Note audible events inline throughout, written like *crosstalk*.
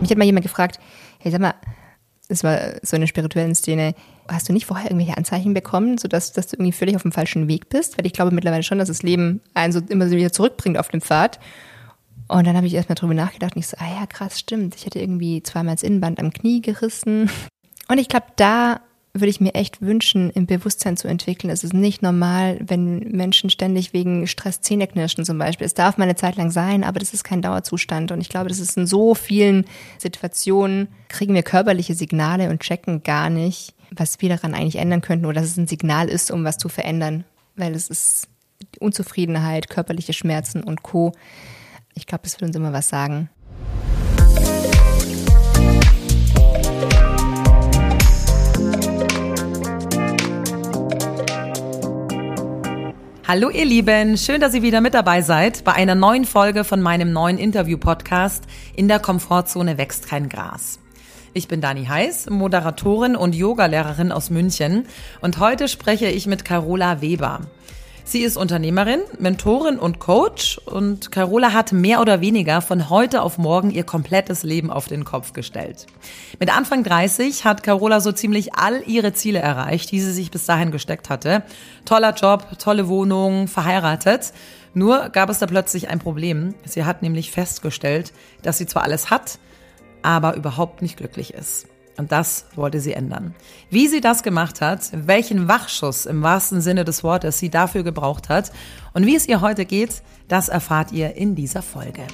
Mich hat mal jemand gefragt, hey, sag mal, es war so eine spirituellen Szene, hast du nicht vorher irgendwelche Anzeichen bekommen, sodass dass du irgendwie völlig auf dem falschen Weg bist? Weil ich glaube mittlerweile schon, dass das Leben einen so immer wieder zurückbringt auf den Pfad. Und dann habe ich erstmal drüber nachgedacht und ich so, ah ja, krass, stimmt. Ich hatte irgendwie zweimal das Innenband am Knie gerissen. Und ich glaube, da würde ich mir echt wünschen, im Bewusstsein zu entwickeln. Es ist nicht normal, wenn Menschen ständig wegen Stress Zähne knirschen zum Beispiel. Es darf mal eine Zeit lang sein, aber das ist kein Dauerzustand. Und ich glaube, das ist in so vielen Situationen, kriegen wir körperliche Signale und checken gar nicht, was wir daran eigentlich ändern könnten oder dass es ein Signal ist, um was zu verändern. Weil es ist Unzufriedenheit, körperliche Schmerzen und Co. Ich glaube, das wird uns immer was sagen. Hallo ihr Lieben, schön, dass ihr wieder mit dabei seid bei einer neuen Folge von meinem neuen Interview-Podcast In der Komfortzone wächst kein Gras. Ich bin Dani Heiß, Moderatorin und Yogalehrerin aus München und heute spreche ich mit Carola Weber. Sie ist Unternehmerin, Mentorin und Coach und Carola hat mehr oder weniger von heute auf morgen ihr komplettes Leben auf den Kopf gestellt. Mit Anfang 30 hat Carola so ziemlich all ihre Ziele erreicht, die sie sich bis dahin gesteckt hatte. Toller Job, tolle Wohnung, verheiratet. Nur gab es da plötzlich ein Problem. Sie hat nämlich festgestellt, dass sie zwar alles hat, aber überhaupt nicht glücklich ist. Und das wollte sie ändern. Wie sie das gemacht hat, welchen Wachschuss im wahrsten Sinne des Wortes sie dafür gebraucht hat und wie es ihr heute geht, das erfahrt ihr in dieser Folge.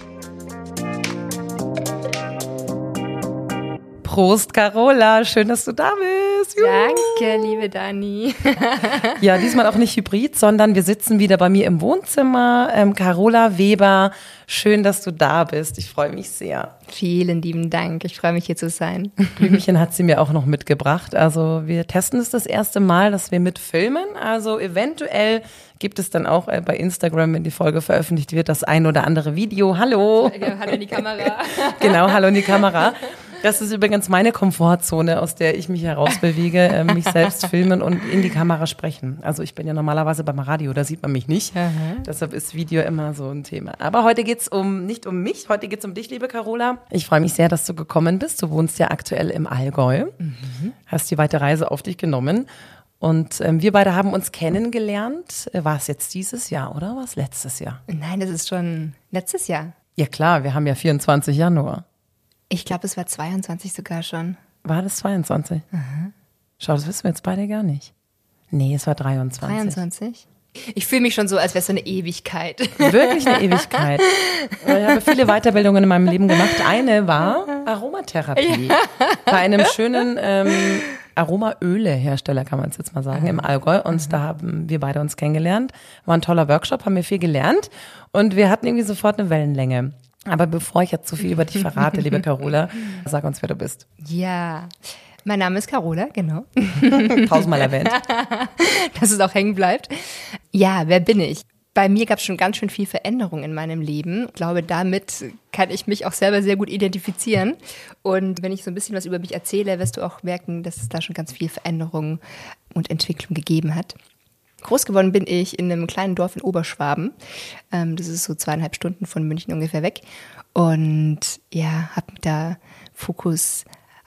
Prost, Carola. Schön, dass du da bist. Juhu. Danke, liebe Dani. *laughs* ja, diesmal auch nicht hybrid, sondern wir sitzen wieder bei mir im Wohnzimmer. Ähm, Carola Weber, schön, dass du da bist. Ich freue mich sehr. Vielen lieben Dank. Ich freue mich, hier zu sein. *laughs* Blümchen hat sie mir auch noch mitgebracht. Also wir testen es das erste Mal, dass wir mit filmen. Also eventuell gibt es dann auch äh, bei Instagram, wenn die Folge veröffentlicht wird, das ein oder andere Video. Hallo. Hallo in die Kamera. *laughs* genau, hallo in die Kamera. Das ist übrigens meine Komfortzone, aus der ich mich herausbewege, äh, mich selbst *laughs* filmen und in die Kamera sprechen. Also ich bin ja normalerweise beim Radio, da sieht man mich nicht. Mhm. Deshalb ist Video immer so ein Thema. Aber heute geht's um nicht um mich, heute geht's um dich, liebe Carola. Ich freue mich sehr, dass du gekommen bist. Du wohnst ja aktuell im Allgäu, mhm. hast die weite Reise auf dich genommen. Und ähm, wir beide haben uns kennengelernt. War es jetzt dieses Jahr oder war es letztes Jahr? Nein, das ist schon letztes Jahr. Ja klar, wir haben ja 24 Januar. Ich glaube, es war 22 sogar schon. War das 22? Mhm. Schau, das wissen wir jetzt beide gar nicht. Nee, es war 23. 23? Ich fühle mich schon so, als wäre es eine Ewigkeit. Wirklich eine Ewigkeit. *laughs* Ich habe viele Weiterbildungen in meinem Leben gemacht. Eine war Aromatherapie. Ja. Bei einem schönen ähm, Aromaöle-Hersteller, kann man es jetzt mal sagen, im Allgäu. Und mhm. da haben wir beide uns kennengelernt. War ein toller Workshop, haben wir viel gelernt. Und wir hatten irgendwie sofort eine Wellenlänge. Aber bevor ich jetzt zu viel über dich verrate, liebe *laughs* Carola, sag uns, wer du bist. Ja, mein Name ist Carola, genau. *laughs* Tausendmal erwähnt. *laughs* Dass es auch hängen bleibt. Ja, wer bin ich? Bei mir gab es schon ganz schön viel Veränderung in meinem Leben. Ich glaube, damit kann ich mich auch selber sehr gut identifizieren. Und wenn ich so ein bisschen was über mich erzähle, wirst du auch merken, dass es da schon ganz viel Veränderung und Entwicklung gegeben hat. Groß geworden bin ich in einem kleinen Dorf in Oberschwaben. Ähm, das ist so zweieinhalb Stunden von München ungefähr weg. Und ja, habe da Fokus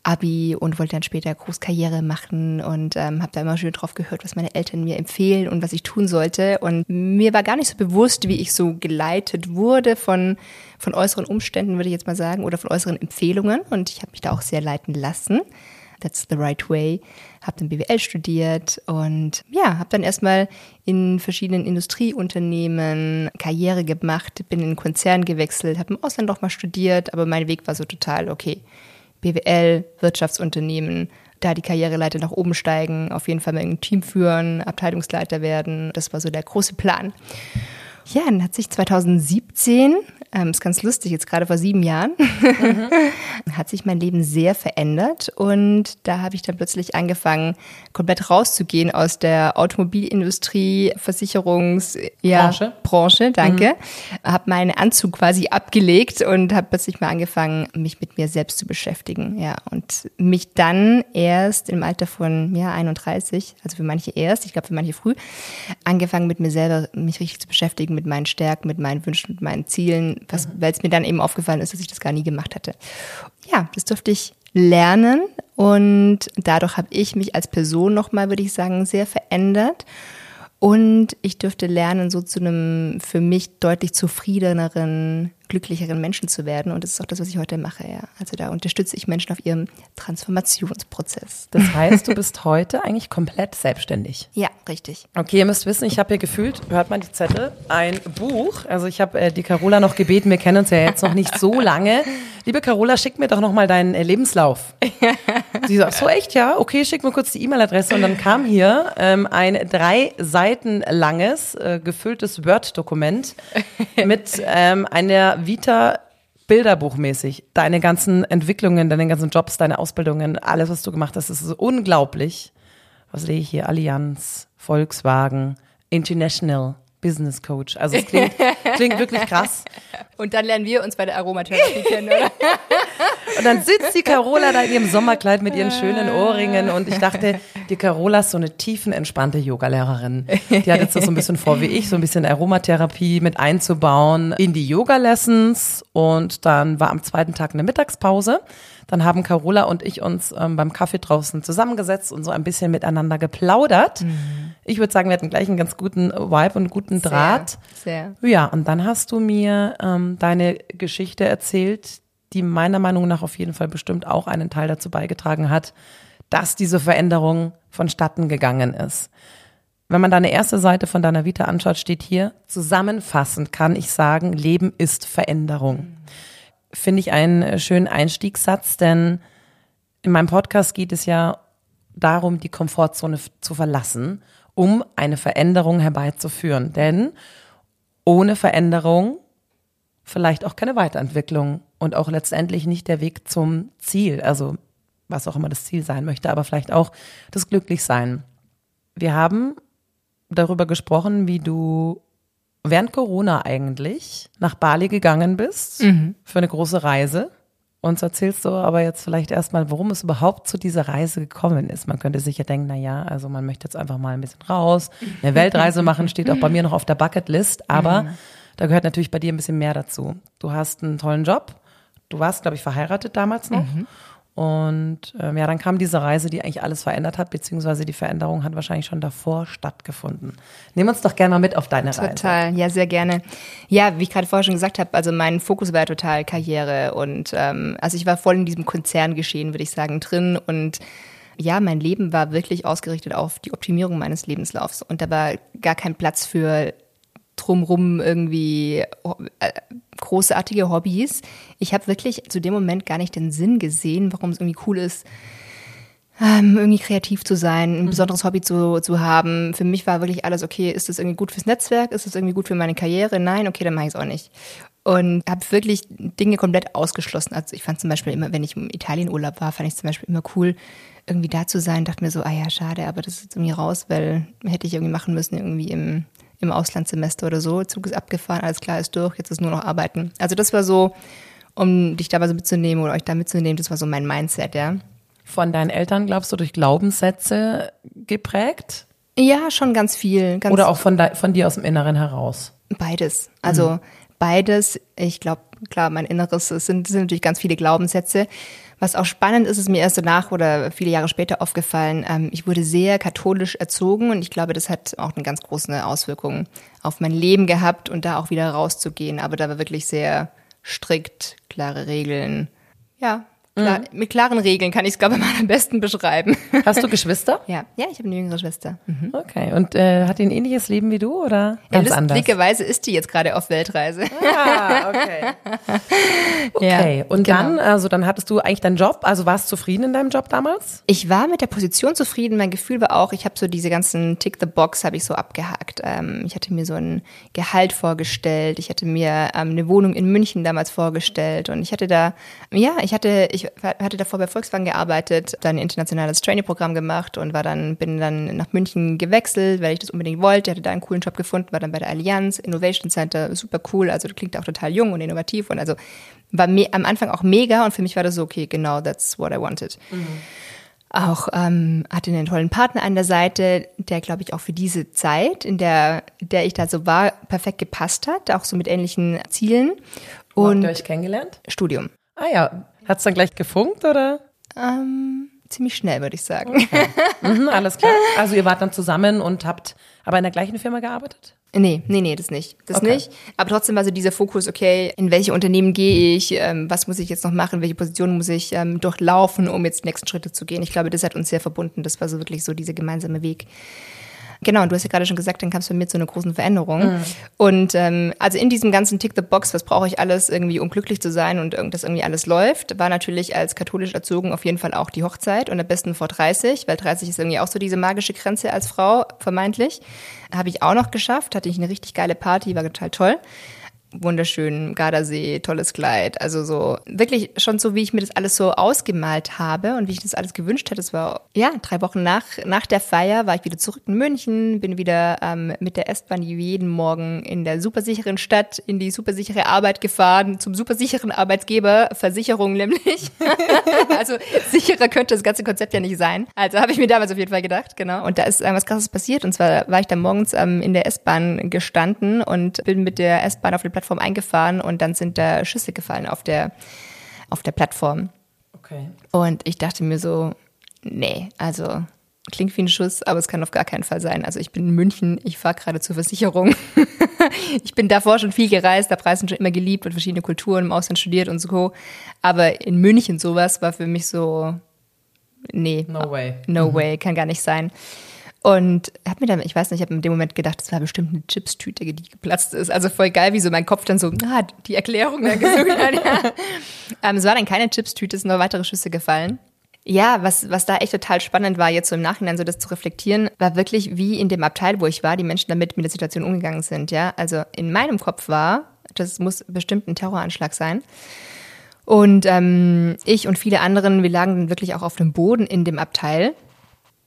Abi und wollte dann später Großkarriere machen und ähm, habe da immer schön drauf gehört, was meine Eltern mir empfehlen und was ich tun sollte. Und mir war gar nicht so bewusst, wie ich so geleitet wurde von, von äußeren Umständen, würde ich jetzt mal sagen, oder von äußeren Empfehlungen. Und ich habe mich da auch sehr leiten lassen. That's the right way. Habe dann BWL studiert und ja, habe dann erstmal in verschiedenen Industrieunternehmen Karriere gemacht, bin in einen Konzern gewechselt, habe im Ausland noch mal studiert, aber mein Weg war so total okay. BWL, Wirtschaftsunternehmen, da die Karriereleiter nach oben steigen, auf jeden Fall mal ein Team führen, Abteilungsleiter werden. Das war so der große Plan. Ja, dann hat sich 2017 ähm, ist ganz lustig, jetzt gerade vor sieben Jahren mhm. *laughs* hat sich mein Leben sehr verändert und da habe ich dann plötzlich angefangen, komplett rauszugehen aus der Automobilindustrie, Versicherungs, ja, Branche, danke. Mhm. Habe meinen Anzug quasi abgelegt und habe plötzlich mal angefangen, mich mit mir selbst zu beschäftigen, ja, und mich dann erst im Alter von ja 31, also für manche erst, ich glaube für manche früh, angefangen mit mir selber mich richtig zu beschäftigen, mit meinen Stärken, mit meinen Wünschen, mit meinen Zielen weil es mir dann eben aufgefallen ist, dass ich das gar nie gemacht hatte. Ja, das durfte ich lernen und dadurch habe ich mich als Person nochmal, würde ich sagen, sehr verändert. Und ich dürfte lernen, so zu einem für mich deutlich zufriedeneren glücklicheren Menschen zu werden. Und das ist auch das, was ich heute mache, ja. Also da unterstütze ich Menschen auf ihrem Transformationsprozess. Das heißt, du bist heute eigentlich komplett selbstständig. Ja, richtig. Okay, ihr müsst wissen, ich habe hier gefühlt, hört man die Zettel, ein Buch. Also ich habe äh, die Carola noch gebeten, wir kennen uns ja jetzt noch nicht so lange. Liebe Carola, schick mir doch noch mal deinen äh, Lebenslauf. Sie sagt, so echt, ja? Okay, schick mir kurz die E-Mail-Adresse. Und dann kam hier ähm, ein drei Seiten langes, äh, gefülltes Word-Dokument mit ähm, einer Vita Bilderbuchmäßig. Deine ganzen Entwicklungen, deine ganzen Jobs, deine Ausbildungen, alles, was du gemacht hast, ist unglaublich. Was sehe ich hier? Allianz, Volkswagen, International. Business Coach. Also es klingt, *laughs* klingt wirklich krass. Und dann lernen wir uns bei der Aromatherapie kennen, oder? *laughs* Und dann sitzt die Carola da in ihrem Sommerkleid mit ihren schönen Ohrringen und ich dachte, die Carola ist so eine tiefenentspannte Yogalehrerin. Die hat jetzt das so ein bisschen vor wie ich, so ein bisschen Aromatherapie mit einzubauen in die Yoga-Lessons und dann war am zweiten Tag eine Mittagspause. Dann haben Carola und ich uns ähm, beim Kaffee draußen zusammengesetzt und so ein bisschen miteinander geplaudert. Mhm. Ich würde sagen, wir hatten gleich einen ganz guten Vibe und guten Draht. Sehr. sehr. Ja, und dann hast du mir ähm, deine Geschichte erzählt, die meiner Meinung nach auf jeden Fall bestimmt auch einen Teil dazu beigetragen hat, dass diese Veränderung vonstatten gegangen ist. Wenn man deine erste Seite von deiner Vita anschaut, steht hier, zusammenfassend kann ich sagen, Leben ist Veränderung. Mhm finde ich einen äh, schönen Einstiegssatz, denn in meinem Podcast geht es ja darum, die Komfortzone zu verlassen, um eine Veränderung herbeizuführen. Denn ohne Veränderung vielleicht auch keine Weiterentwicklung und auch letztendlich nicht der Weg zum Ziel, also was auch immer das Ziel sein möchte, aber vielleicht auch das Glücklichsein. Wir haben darüber gesprochen, wie du während Corona eigentlich nach Bali gegangen bist mhm. für eine große Reise. Uns erzählst du aber jetzt vielleicht erstmal, warum es überhaupt zu dieser Reise gekommen ist. Man könnte sich ja denken, na ja, also man möchte jetzt einfach mal ein bisschen raus, eine Weltreise machen, steht auch bei mir noch auf der Bucketlist, aber mhm. da gehört natürlich bei dir ein bisschen mehr dazu. Du hast einen tollen Job, du warst, glaube ich, verheiratet damals noch mhm. Und ähm, ja, dann kam diese Reise, die eigentlich alles verändert hat, beziehungsweise die Veränderung hat wahrscheinlich schon davor stattgefunden. Nehmen uns doch gerne mal mit auf deine total. Reise. Total, ja, sehr gerne. Ja, wie ich gerade vorher schon gesagt habe, also mein Fokus war total Karriere und ähm, also ich war voll in diesem Konzerngeschehen, würde ich sagen, drin und ja, mein Leben war wirklich ausgerichtet auf die Optimierung meines Lebenslaufs und da war gar kein Platz für drumrum irgendwie äh, großartige Hobbys. Ich habe wirklich zu dem Moment gar nicht den Sinn gesehen, warum es irgendwie cool ist, ähm, irgendwie kreativ zu sein, ein mhm. besonderes Hobby zu, zu haben. Für mich war wirklich alles okay. Ist das irgendwie gut fürs Netzwerk? Ist das irgendwie gut für meine Karriere? Nein, okay, dann mache ich es auch nicht. Und habe wirklich Dinge komplett ausgeschlossen. Also ich fand zum Beispiel immer, wenn ich im Italienurlaub war, fand ich zum Beispiel immer cool, irgendwie da zu sein. Dachte mir so, ah ja, schade, aber das ist jetzt irgendwie raus, weil hätte ich irgendwie machen müssen, irgendwie im im Auslandssemester oder so. Zug ist abgefahren, alles klar ist durch, jetzt ist nur noch arbeiten. Also das war so, um dich dabei so mitzunehmen oder euch da mitzunehmen, das war so mein Mindset, ja. Von deinen Eltern, glaubst du, durch Glaubenssätze geprägt? Ja, schon ganz viel. Ganz oder auch von, von dir aus dem Inneren heraus? Beides. Also mhm. beides. Ich glaube, klar, mein Inneres sind, sind natürlich ganz viele Glaubenssätze. Was auch spannend ist, ist mir erst danach oder viele Jahre später aufgefallen, ähm, ich wurde sehr katholisch erzogen und ich glaube, das hat auch eine ganz große Auswirkung auf mein Leben gehabt und da auch wieder rauszugehen. Aber da war wirklich sehr strikt, klare Regeln. Ja, Klar, mhm. Mit klaren Regeln kann ich es, glaube *laughs* ich, mal am besten beschreiben. Hast du Geschwister? *laughs* Ja, ja, ich habe eine jüngere Schwester. Mhm. Okay, und äh, hat die ein ähnliches Leben wie du oder ganz ja, anders? Lustigerweise ist die jetzt gerade auf Weltreise. Ah, okay. *laughs* okay, ja, und genau. dann, also dann hattest du eigentlich deinen Job, also warst du zufrieden in deinem Job damals? Ich war mit der Position zufrieden. Mein Gefühl war auch, ich habe so diese ganzen Tick-the-Box habe ich so abgehakt. Ähm, ich hatte mir so ein Gehalt vorgestellt. Ich hatte mir ähm, eine Wohnung in München damals vorgestellt und ich hatte da, ja, ich hatte, ich hatte davor bei Volkswagen gearbeitet, dann ein internationales Trainee-Programm gemacht und war dann, bin dann nach München gewechselt, weil ich das unbedingt wollte. Hatte da einen coolen Job gefunden, war dann bei der Allianz Innovation Center, super cool. Also klingt auch total jung und innovativ und also war am Anfang auch mega und für mich war das so, okay, genau, that's what I wanted. Mhm. auch ähm, hatte einen tollen Partner an der Seite, der, glaube ich, auch für diese Zeit, in der, der ich da so war, perfekt gepasst hat, auch so mit ähnlichen Zielen. Und Habt ihr euch kennengelernt? Studium. Ah ja, hat's dann gleich gefunkt oder? Ähm, ziemlich schnell, würde ich sagen. Okay. *laughs* Mhm, alles klar. Also ihr wart dann zusammen und habt aber in der gleichen Firma gearbeitet? Nee, nee, nee, das nicht. Das okay. nicht. Aber trotzdem war so dieser Fokus, okay, in welche Unternehmen gehe ich, ähm, was muss ich jetzt noch machen, welche Position muss ich ähm, durchlaufen, um jetzt die nächsten Schritte zu gehen. Ich glaube, das hat uns sehr verbunden. Das war so wirklich so dieser gemeinsame Weg. Genau, und du hast ja gerade schon gesagt, dann kam es bei mir zu einer großen Veränderung. Mhm. Und ähm, also in diesem ganzen Tick the Box, was brauche ich alles irgendwie, um glücklich zu sein und dass irgendwie alles läuft, war natürlich als katholisch erzogen auf jeden Fall auch die Hochzeit und am besten vor 30, weil 30 ist irgendwie auch so diese magische Grenze als Frau, vermeintlich. Habe ich auch noch geschafft, hatte ich eine richtig geile Party, war total toll wunderschön, Gardasee, tolles Kleid. Also so wirklich schon so, wie ich mir das alles so ausgemalt habe und wie ich das alles gewünscht hätte. Es war ja drei Wochen nach, nach der Feier war ich wieder zurück in München, bin wieder ähm, mit der S-Bahn jeden Morgen in der supersicheren Stadt in die supersichere Arbeit gefahren, zum supersicheren Arbeitgeber, Versicherung nämlich. *laughs* also sicherer könnte das ganze Konzept ja nicht sein. Also habe ich mir damals auf jeden Fall gedacht, genau. Und da ist äh, was krasses passiert. Und zwar war ich da morgens ähm, in der S-Bahn gestanden und bin mit der S-Bahn auf die Plattform eingefahren und dann sind da Schüsse gefallen auf der, auf der Plattform. Okay. Und ich dachte mir so, nee, also klingt wie ein Schuss, aber es kann auf gar keinen Fall sein. Also ich bin in München, ich fahre gerade zur Versicherung. *laughs* ich bin davor schon viel gereist, habe Reisen schon immer geliebt und verschiedene Kulturen im Ausland studiert und so. Aber in München sowas war für mich so, nee. No way. No mhm. way, kann gar nicht sein. Und habe mir dann, ich weiß nicht, ich habe in dem Moment gedacht, das war bestimmt eine Chipstüte, die geplatzt ist. Also voll geil, wie so mein Kopf dann so, ah, die Erklärung dann gesucht hat. Ja. *laughs* Ähm, es war dann keine Chipstüte, es sind nur weitere Schüsse gefallen. Ja, was, was da echt total spannend war, jetzt so im Nachhinein so das zu reflektieren, war wirklich, wie in dem Abteil, wo ich war, die Menschen damit mit der Situation umgegangen sind. Ja, also in meinem Kopf war, das muss bestimmt ein Terroranschlag sein. Und ähm, ich und viele anderen, wir lagen dann wirklich auch auf dem Boden in dem Abteil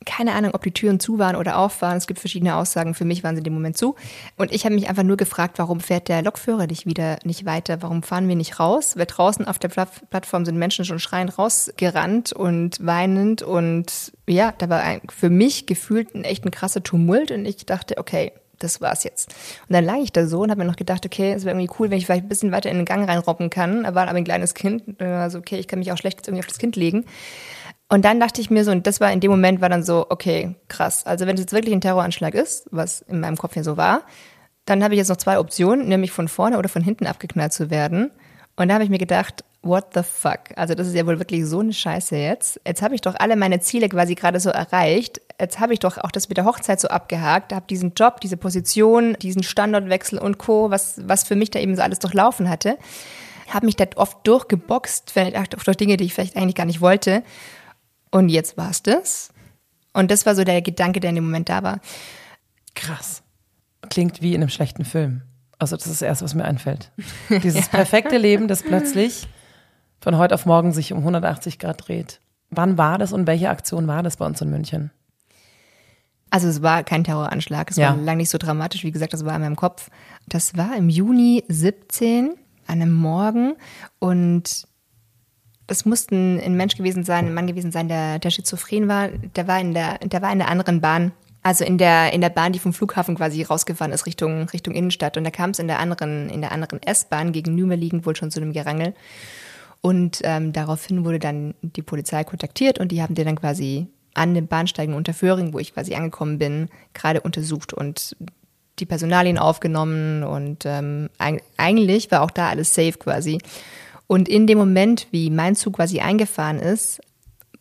keine Ahnung, ob die Türen zu waren oder auf waren. Es gibt verschiedene Aussagen. Für mich waren sie in dem Moment zu. Und ich habe mich einfach nur gefragt, warum fährt der Lokführer nicht wieder nicht weiter? Warum fahren wir nicht raus? Weil draußen auf der Plattform sind Menschen schon schreiend rausgerannt und weinend. Und ja, da war ein, für mich gefühlt ein echt ein krasser Tumult. Und ich dachte, okay, das war's jetzt. Und dann lag ich da so und habe mir noch gedacht, okay, es wäre irgendwie cool, wenn ich vielleicht ein bisschen weiter in den Gang reinrobben kann. Da war aber ein kleines Kind. Also, okay, ich kann mich auch schlecht jetzt irgendwie auf das Kind legen. Und dann dachte ich mir so, und das war in dem Moment war dann so, okay, krass. Also wenn es jetzt wirklich ein Terroranschlag ist, was in meinem Kopf hier so war, dann habe ich jetzt noch zwei Optionen, nämlich von vorne oder von hinten abgeknallt zu werden. Und da habe ich mir gedacht, what the fuck? Also das ist ja wohl wirklich so eine Scheiße jetzt. Jetzt habe ich doch alle meine Ziele quasi gerade so erreicht. Jetzt habe ich doch auch das mit der Hochzeit so abgehakt, habe diesen Job, diese Position, diesen Standortwechsel und Co., was, was für mich da eben so alles durchlaufen hatte. Habe mich da oft durchgeboxt, vielleicht auch durch Dinge, die ich vielleicht eigentlich gar nicht wollte. Und jetzt war es das. Und das war so der Gedanke, der in dem Moment da war. Krass. Klingt wie in einem schlechten Film. Also das ist das Erste, was mir einfällt. *laughs* Dieses perfekte Leben, das plötzlich von heute auf morgen sich um 180 Grad dreht. Wann war das und welche Aktion war das bei uns in München? Also es war kein Terroranschlag, es ja. war lange nicht so dramatisch, wie gesagt, das war in meinem Kopf. Das war im Juni 17 an einem Morgen und es musste ein Mensch gewesen sein, ein Mann gewesen sein, der, der schizophren war. Der war in der, der war in der anderen Bahn. Also in der, in der Bahn, die vom Flughafen quasi rausgefahren ist, Richtung, Richtung Innenstadt. Und da kam es in der anderen, in der anderen S-Bahn gegenüber liegend wohl schon zu einem Gerangel. Und ähm, daraufhin wurde dann die Polizei kontaktiert und die haben den dann quasi an den Bahnsteigen unter Föhring, wo ich quasi angekommen bin, gerade untersucht und die Personalien aufgenommen und ähm, eigentlich war auch da alles safe quasi. Und in dem Moment, wie mein Zug quasi eingefahren ist,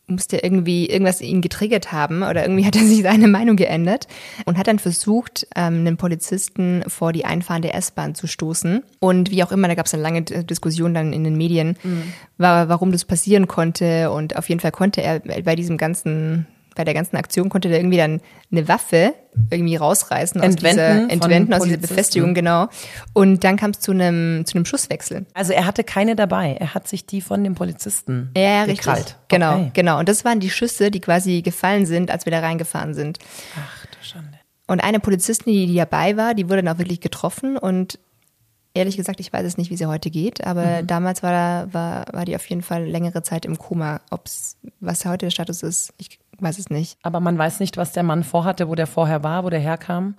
musste irgendwie irgendwas ihn getriggert haben oder irgendwie hat er *laughs* sich seine Meinung geändert und hat dann versucht, ähm, einen Polizisten vor die einfahrende S-Bahn zu stoßen. Und wie auch immer, da gab es eine lange Diskussion dann in den Medien, mhm. war, warum das passieren konnte. Und auf jeden Fall konnte er bei diesem ganzen bei der ganzen Aktion konnte der irgendwie dann eine Waffe irgendwie rausreißen entwenden aus dieser, entwenden aus dieser Befestigung, genau. Und dann kam es zu einem zu einem Schusswechsel. Also er hatte keine dabei, er hat sich die von dem Polizisten ja, gekrallt. Richtig. Genau, okay. genau. Und das waren die Schüsse, die quasi gefallen sind, als wir da reingefahren sind. Ach du Schande. Und eine Polizistin, die, die dabei war, die wurde dann auch wirklich getroffen und ehrlich gesagt, ich weiß es nicht, wie sie heute geht, aber mhm. damals war, war, war die auf jeden Fall längere Zeit im Koma. Ob es was heute der Status ist, ich weiß es nicht. Aber man weiß nicht, was der Mann vorhatte, wo der vorher war, wo der herkam?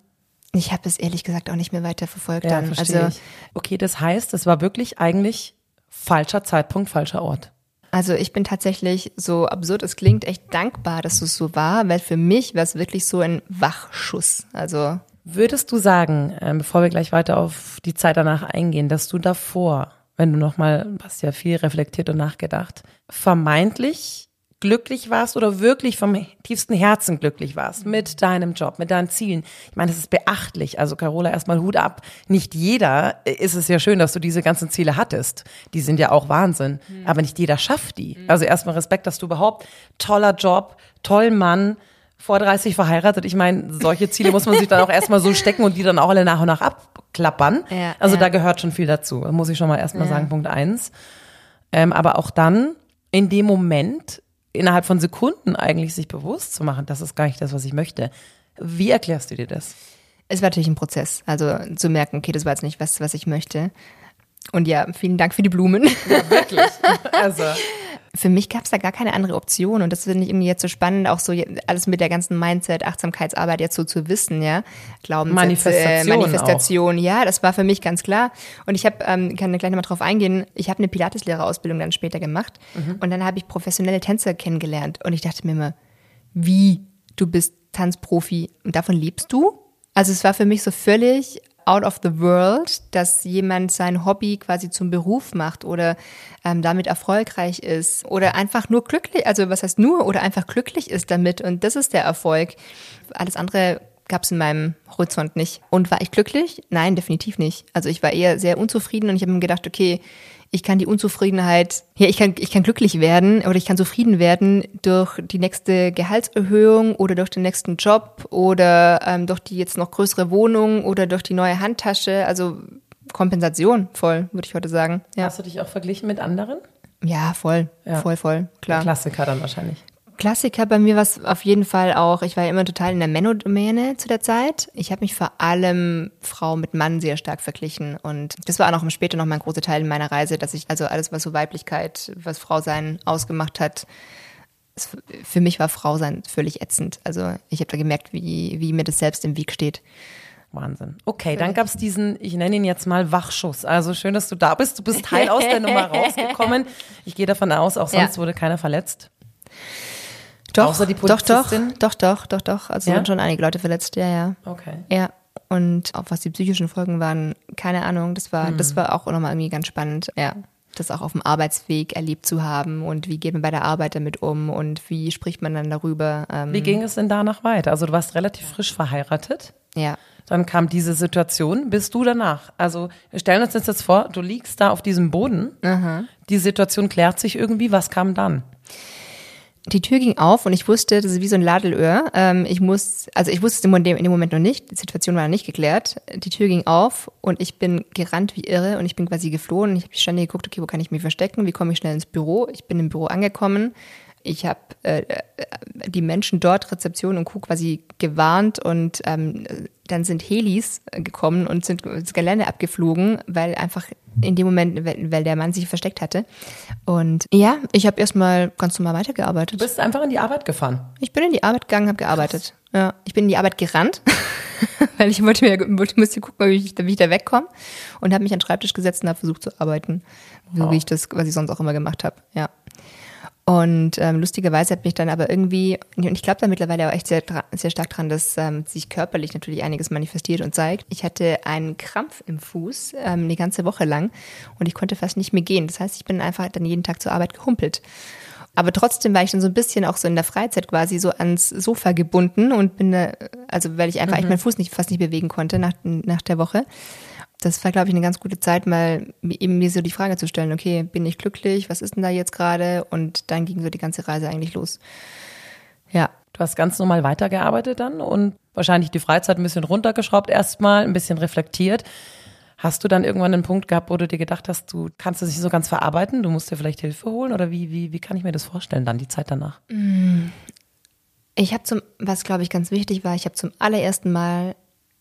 Ich habe es ehrlich gesagt auch nicht mehr weiter verfolgt. Ja, dann. Also, ich. Okay, das heißt, es war wirklich eigentlich falscher Zeitpunkt, falscher Ort. also ich bin tatsächlich, so absurd es klingt, echt dankbar, dass es so war, weil für mich war es wirklich so ein Wachschuss. Also Würdest du sagen, ähm, bevor wir gleich weiter auf die Zeit danach eingehen, dass du davor, wenn du nochmal, hast ja viel reflektiert und nachgedacht, vermeintlich glücklich warst oder wirklich vom tiefsten Herzen glücklich warst mit deinem Job, mit deinen Zielen. Ich meine, das ist beachtlich. Also Carola, erstmal Hut ab. Nicht jeder äh, ist es ja schön, dass du diese ganzen Ziele hattest. Die sind ja auch Wahnsinn. Aber nicht jeder schafft die. Also erstmal Respekt, dass du überhaupt toller Job, toll Mann, vor 30 verheiratet. Ich meine, solche Ziele muss man sich dann auch erstmal so stecken und die dann auch alle nach und nach abklappern. Ja, also ja. da gehört schon viel dazu. Das muss ich schon mal erstmal sagen, Punkt eins. Ähm, aber auch dann in dem Moment, innerhalb von Sekunden eigentlich sich bewusst zu machen, das ist gar nicht das, was ich möchte. Wie erklärst du dir das? es war natürlich ein Prozess. Also zu merken, okay, das war jetzt nicht was, was ich möchte. Und ja, vielen Dank für die Blumen. Wirklich. *laughs* Also. Für mich gab es da gar keine andere Option. Und das finde ich irgendwie jetzt so spannend, auch so alles mit der ganzen Mindset, Achtsamkeitsarbeit jetzt so zu wissen, ja. Glaubenssätze, Manifestation äh, Manifestation, ja, das war für mich ganz klar. Und ich habe, ähm, kann gleich nochmal drauf eingehen, ich habe eine Pilateslehrerausbildung dann später gemacht. Und dann habe ich professionelle Tänzer kennengelernt. Und ich dachte mir immer, wie, du bist Tanzprofi. Und davon lebst du? Also es war für mich so völlig out of the world, dass jemand sein Hobby quasi zum Beruf macht oder ähm, damit erfolgreich ist oder einfach nur glücklich, also was heißt nur oder einfach glücklich ist damit und das ist der Erfolg. Alles andere gab es in meinem Horizont nicht. Und war ich glücklich? Nein, definitiv nicht. Also ich war eher sehr unzufrieden und ich habe mir gedacht, okay, ich kann die Unzufriedenheit, ja, ich kann, ich kann glücklich werden oder ich kann zufrieden werden durch die nächste Gehaltserhöhung oder durch den nächsten Job oder ähm, durch die jetzt noch größere Wohnung oder durch die neue Handtasche. Also Kompensation voll, würde ich heute sagen. Ja, Hast du dich auch verglichen mit anderen? ja voll, Ja. voll, voll, klar. Klassiker dann wahrscheinlich. Klassiker bei mir war es auf jeden Fall auch, ich war ja immer total in der Männerdomäne zu der Zeit. Ich habe mich vor allem Frau mit Mann sehr stark verglichen und das war auch noch später noch mal ein großer Teil in meiner Reise, dass ich, also alles, was so Weiblichkeit, was Frau sein ausgemacht hat, es, für mich war Frau sein völlig ätzend. Also ich habe da gemerkt, wie, wie mir das selbst im Weg steht. Wahnsinn. Okay, dann gab's diesen, ich nenne ihn jetzt mal Wachschuss. Also schön, dass du da bist. Du bist heil aus der Nummer *laughs* rausgekommen. Ich gehe davon aus, auch sonst Ja. wurde keiner verletzt. Doch, Außer die doch, doch, Polizistin? doch, doch, doch, doch. Also Ja? wurden schon einige Leute verletzt, ja, ja. Okay. Ja, und auch was die psychischen Folgen waren, keine Ahnung, das war, Hm. das war auch nochmal irgendwie ganz spannend, ja. Das auch auf dem Arbeitsweg erlebt zu haben und wie geht man bei der Arbeit damit um und wie spricht man dann darüber. Ähm, Wie ging es denn danach weiter? Also du warst relativ frisch verheiratet. ja. Dann kam diese Situation. Bist du danach? Also wir stellen uns das jetzt vor, du liegst da auf diesem Boden. Die Situation klärt sich irgendwie. Was kam dann? Die Tür ging auf und ich wusste, das ist wie so ein Ladelöhr. Ähm, ich muss, also ich wusste es in dem, Moment noch nicht. Die Situation war noch nicht geklärt. Die Tür ging auf und ich bin gerannt wie irre und ich bin quasi geflohen. Ich habe ständig geguckt, okay, wo kann ich mich verstecken? Wie komme ich schnell ins Büro? Ich bin im Büro angekommen. Ich habe äh, die Menschen dort, Rezeption und Co. quasi gewarnt und ähm, dann sind Helis äh, gekommen und sind das Gelände abgeflogen, weil einfach in dem Moment, weil der Mann sich versteckt hatte. Und ja, ich habe erstmal ganz normal weitergearbeitet. Du bist einfach in die Arbeit gefahren. Ich bin in die Arbeit gegangen, habe gearbeitet. Ja, ich bin in die Arbeit gerannt, *laughs* weil ich wollte mir wollte, musste gucken, wie ich, wie ich da wegkomme und habe mich an den Schreibtisch gesetzt und habe versucht zu arbeiten, so Wow. wie ich das, was ich sonst auch immer gemacht habe. Ja. Und ähm, lustigerweise hat mich dann aber irgendwie, und ich glaube da mittlerweile auch echt sehr, sehr stark dran, dass ähm, sich körperlich natürlich einiges manifestiert und zeigt. Ich hatte einen Krampf im Fuß ähm, die ganze Woche lang und ich konnte fast nicht mehr gehen. Das heißt, ich bin einfach dann jeden Tag zur Arbeit gehumpelt. Aber trotzdem war ich dann so ein bisschen auch so in der Freizeit quasi so ans Sofa gebunden und bin da, also weil ich einfach echt meinen Fuß nicht, fast nicht bewegen konnte nach, nach der Woche. Das war, glaube ich, eine ganz gute Zeit, mal eben mir so die Frage zu stellen, okay, bin ich glücklich, was ist denn da jetzt gerade? Und dann ging so die ganze Reise eigentlich los. Ja, Du hast ganz normal weitergearbeitet dann und wahrscheinlich die Freizeit ein bisschen runtergeschraubt erstmal, ein bisschen reflektiert. Hast du dann irgendwann einen Punkt gehabt, wo du dir gedacht hast, du kannst es nicht so ganz verarbeiten, du musst dir vielleicht Hilfe holen oder wie, wie, wie kann ich mir das vorstellen dann, die Zeit danach? Ich habe zum, was glaube ich ganz wichtig war, ich habe zum allerersten Mal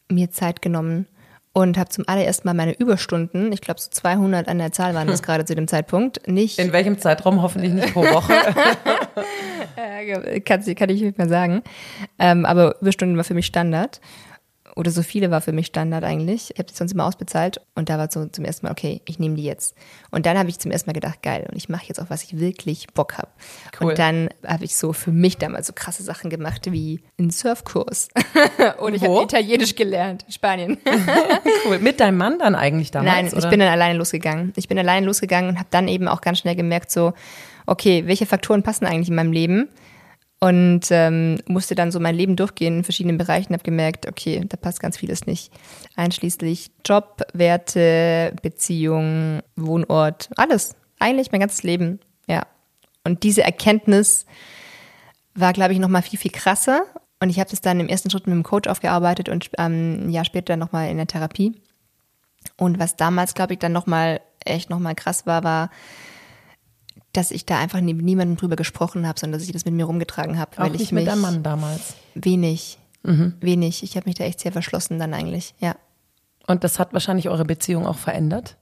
mir Zeit genommen und habe zum allerersten Mal meine Überstunden, ich glaube so 200 an der Zahl waren das *laughs* gerade zu dem Zeitpunkt, nicht In welchem Zeitraum? Hoffentlich nicht pro Woche. *laughs* Äh, kann, kann ich nicht mehr sagen. Ähm, aber Überstunden war für mich Standard oder so viele war für mich Standard eigentlich. Ich habe die sonst immer ausbezahlt und da war so zum ersten Mal, okay, ich nehme die jetzt. Und dann habe ich zum ersten Mal gedacht, geil, und ich mache jetzt auch, was ich wirklich Bock habe. Cool. Und dann habe ich so für mich damals so krasse Sachen gemacht wie einen Surfkurs. *laughs* und ich habe Italienisch gelernt, in Spanien. *laughs* cool. Mit deinem Mann dann eigentlich damals? Nein, oder? ich bin dann alleine losgegangen. Ich bin alleine losgegangen und habe dann eben auch ganz schnell gemerkt, so, okay, welche Faktoren passen eigentlich in meinem Leben? Und ähm, musste dann so mein Leben durchgehen in verschiedenen Bereichen, habe gemerkt, okay, da passt ganz vieles nicht. Einschließlich Job, Werte, Beziehung, Wohnort, alles. Eigentlich mein ganzes Leben, ja. Und diese Erkenntnis war, glaube ich, noch mal viel, viel krasser. Und ich habe das dann im ersten Schritt mit dem Coach aufgearbeitet und ähm, ein Jahr später noch mal in der Therapie. Und was damals, glaube ich, dann noch mal echt noch mal krass war, war, dass ich da einfach mit niemandem drüber gesprochen habe, sondern dass ich das mit mir rumgetragen habe. Auch weil nicht ich mich mit deinem Mann damals? Wenig, mhm. wenig. Ich habe mich da echt sehr verschlossen dann eigentlich, ja. Und das hat wahrscheinlich eure Beziehung auch verändert?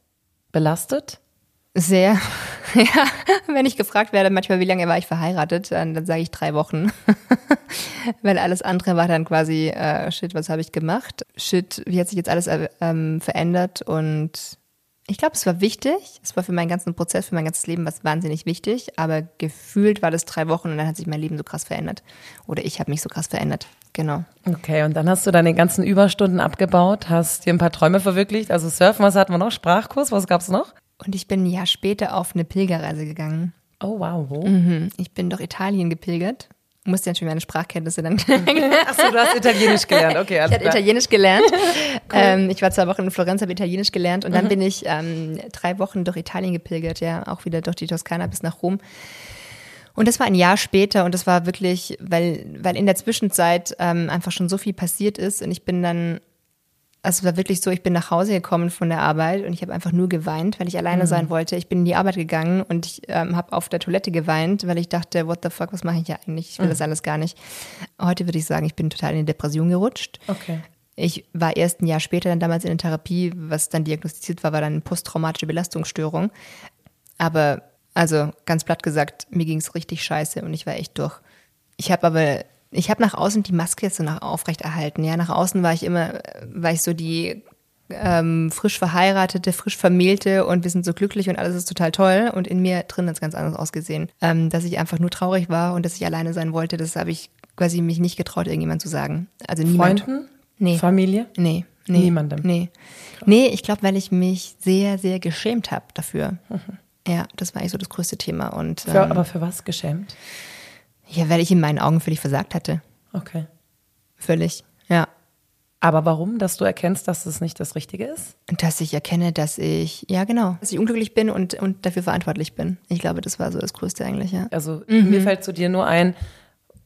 Belastet? Sehr. *laughs* ja, wenn ich gefragt werde, manchmal, wie lange war ich verheiratet, dann, dann sage ich drei Wochen. *laughs* Weil alles andere war dann quasi, äh, shit, was habe ich gemacht? Shit, wie hat sich jetzt alles äh, ähm, verändert? Und ich glaube, es war wichtig. Es war für meinen ganzen Prozess, für mein ganzes Leben was wahnsinnig wichtig. Aber gefühlt war das drei Wochen und dann hat sich mein Leben so krass verändert. Oder ich habe mich so krass verändert. Genau. Okay, und dann hast du deine ganzen Überstunden abgebaut, hast dir ein paar Träume verwirklicht. Also Surfen, was hatten wir noch? Sprachkurs, was gab's noch? Und ich bin ein Jahr später auf eine Pilgerreise gegangen. Oh wow, wo? Mhm. Ich bin durch Italien gepilgert musste natürlich meine Sprachkenntnisse dann. *laughs* Achso, du hast Italienisch gelernt, okay. Alles ich habe Italienisch gelernt. *laughs* cool. ähm, ich war zwei Wochen in Florenz, habe Italienisch gelernt und dann mhm. bin ich ähm, drei Wochen durch Italien gepilgert, ja, auch wieder durch die Toskana bis nach Rom. Und das war ein Jahr später und das war wirklich, weil, weil in der Zwischenzeit ähm, einfach schon so viel passiert ist und ich bin dann also es war wirklich so, ich bin nach Hause gekommen von der Arbeit und ich habe einfach nur geweint, weil ich alleine mhm. sein wollte. Ich bin in die Arbeit gegangen und ich ähm, habe auf der Toilette geweint, weil ich dachte, what the fuck, was mache ich hier eigentlich? Ich will mhm. das alles gar nicht. Heute würde ich sagen, ich bin total in die Depression gerutscht. Okay. Ich war erst ein Jahr später dann damals in der Therapie, was dann diagnostiziert war, war dann eine posttraumatische Belastungsstörung. Aber also ganz platt gesagt, mir ging es richtig scheiße und ich war echt durch. Ich habe aber ich habe nach außen die Maske jetzt so nach aufrecht erhalten. Ja, nach außen war ich immer, war ich so die ähm, frisch verheiratete, frisch vermählte und wir sind so glücklich und alles ist total toll. Und in mir drin hat es ganz anders ausgesehen. Ähm, dass ich einfach nur traurig war und dass ich alleine sein wollte, das habe ich quasi mich nicht getraut, irgendjemand zu sagen. Also niemand. Freunden? Nee. Familie? Nee. Nee. Niemandem? Nee. Nee, ich glaube, weil ich mich sehr, sehr geschämt habe dafür. Mhm. Ja, das war eigentlich so das größte Thema. Und, für, ähm, aber für was geschämt? Ja, weil ich in meinen Augen völlig versagt hatte. Okay. Völlig, ja. Aber warum? Dass du erkennst, dass es nicht das Richtige ist? Dass ich erkenne, dass ich, ja genau, dass ich unglücklich bin und, und dafür verantwortlich bin. Ich glaube, das war so das Größte eigentlich, ja. Also mhm. mir fällt zu dir nur ein,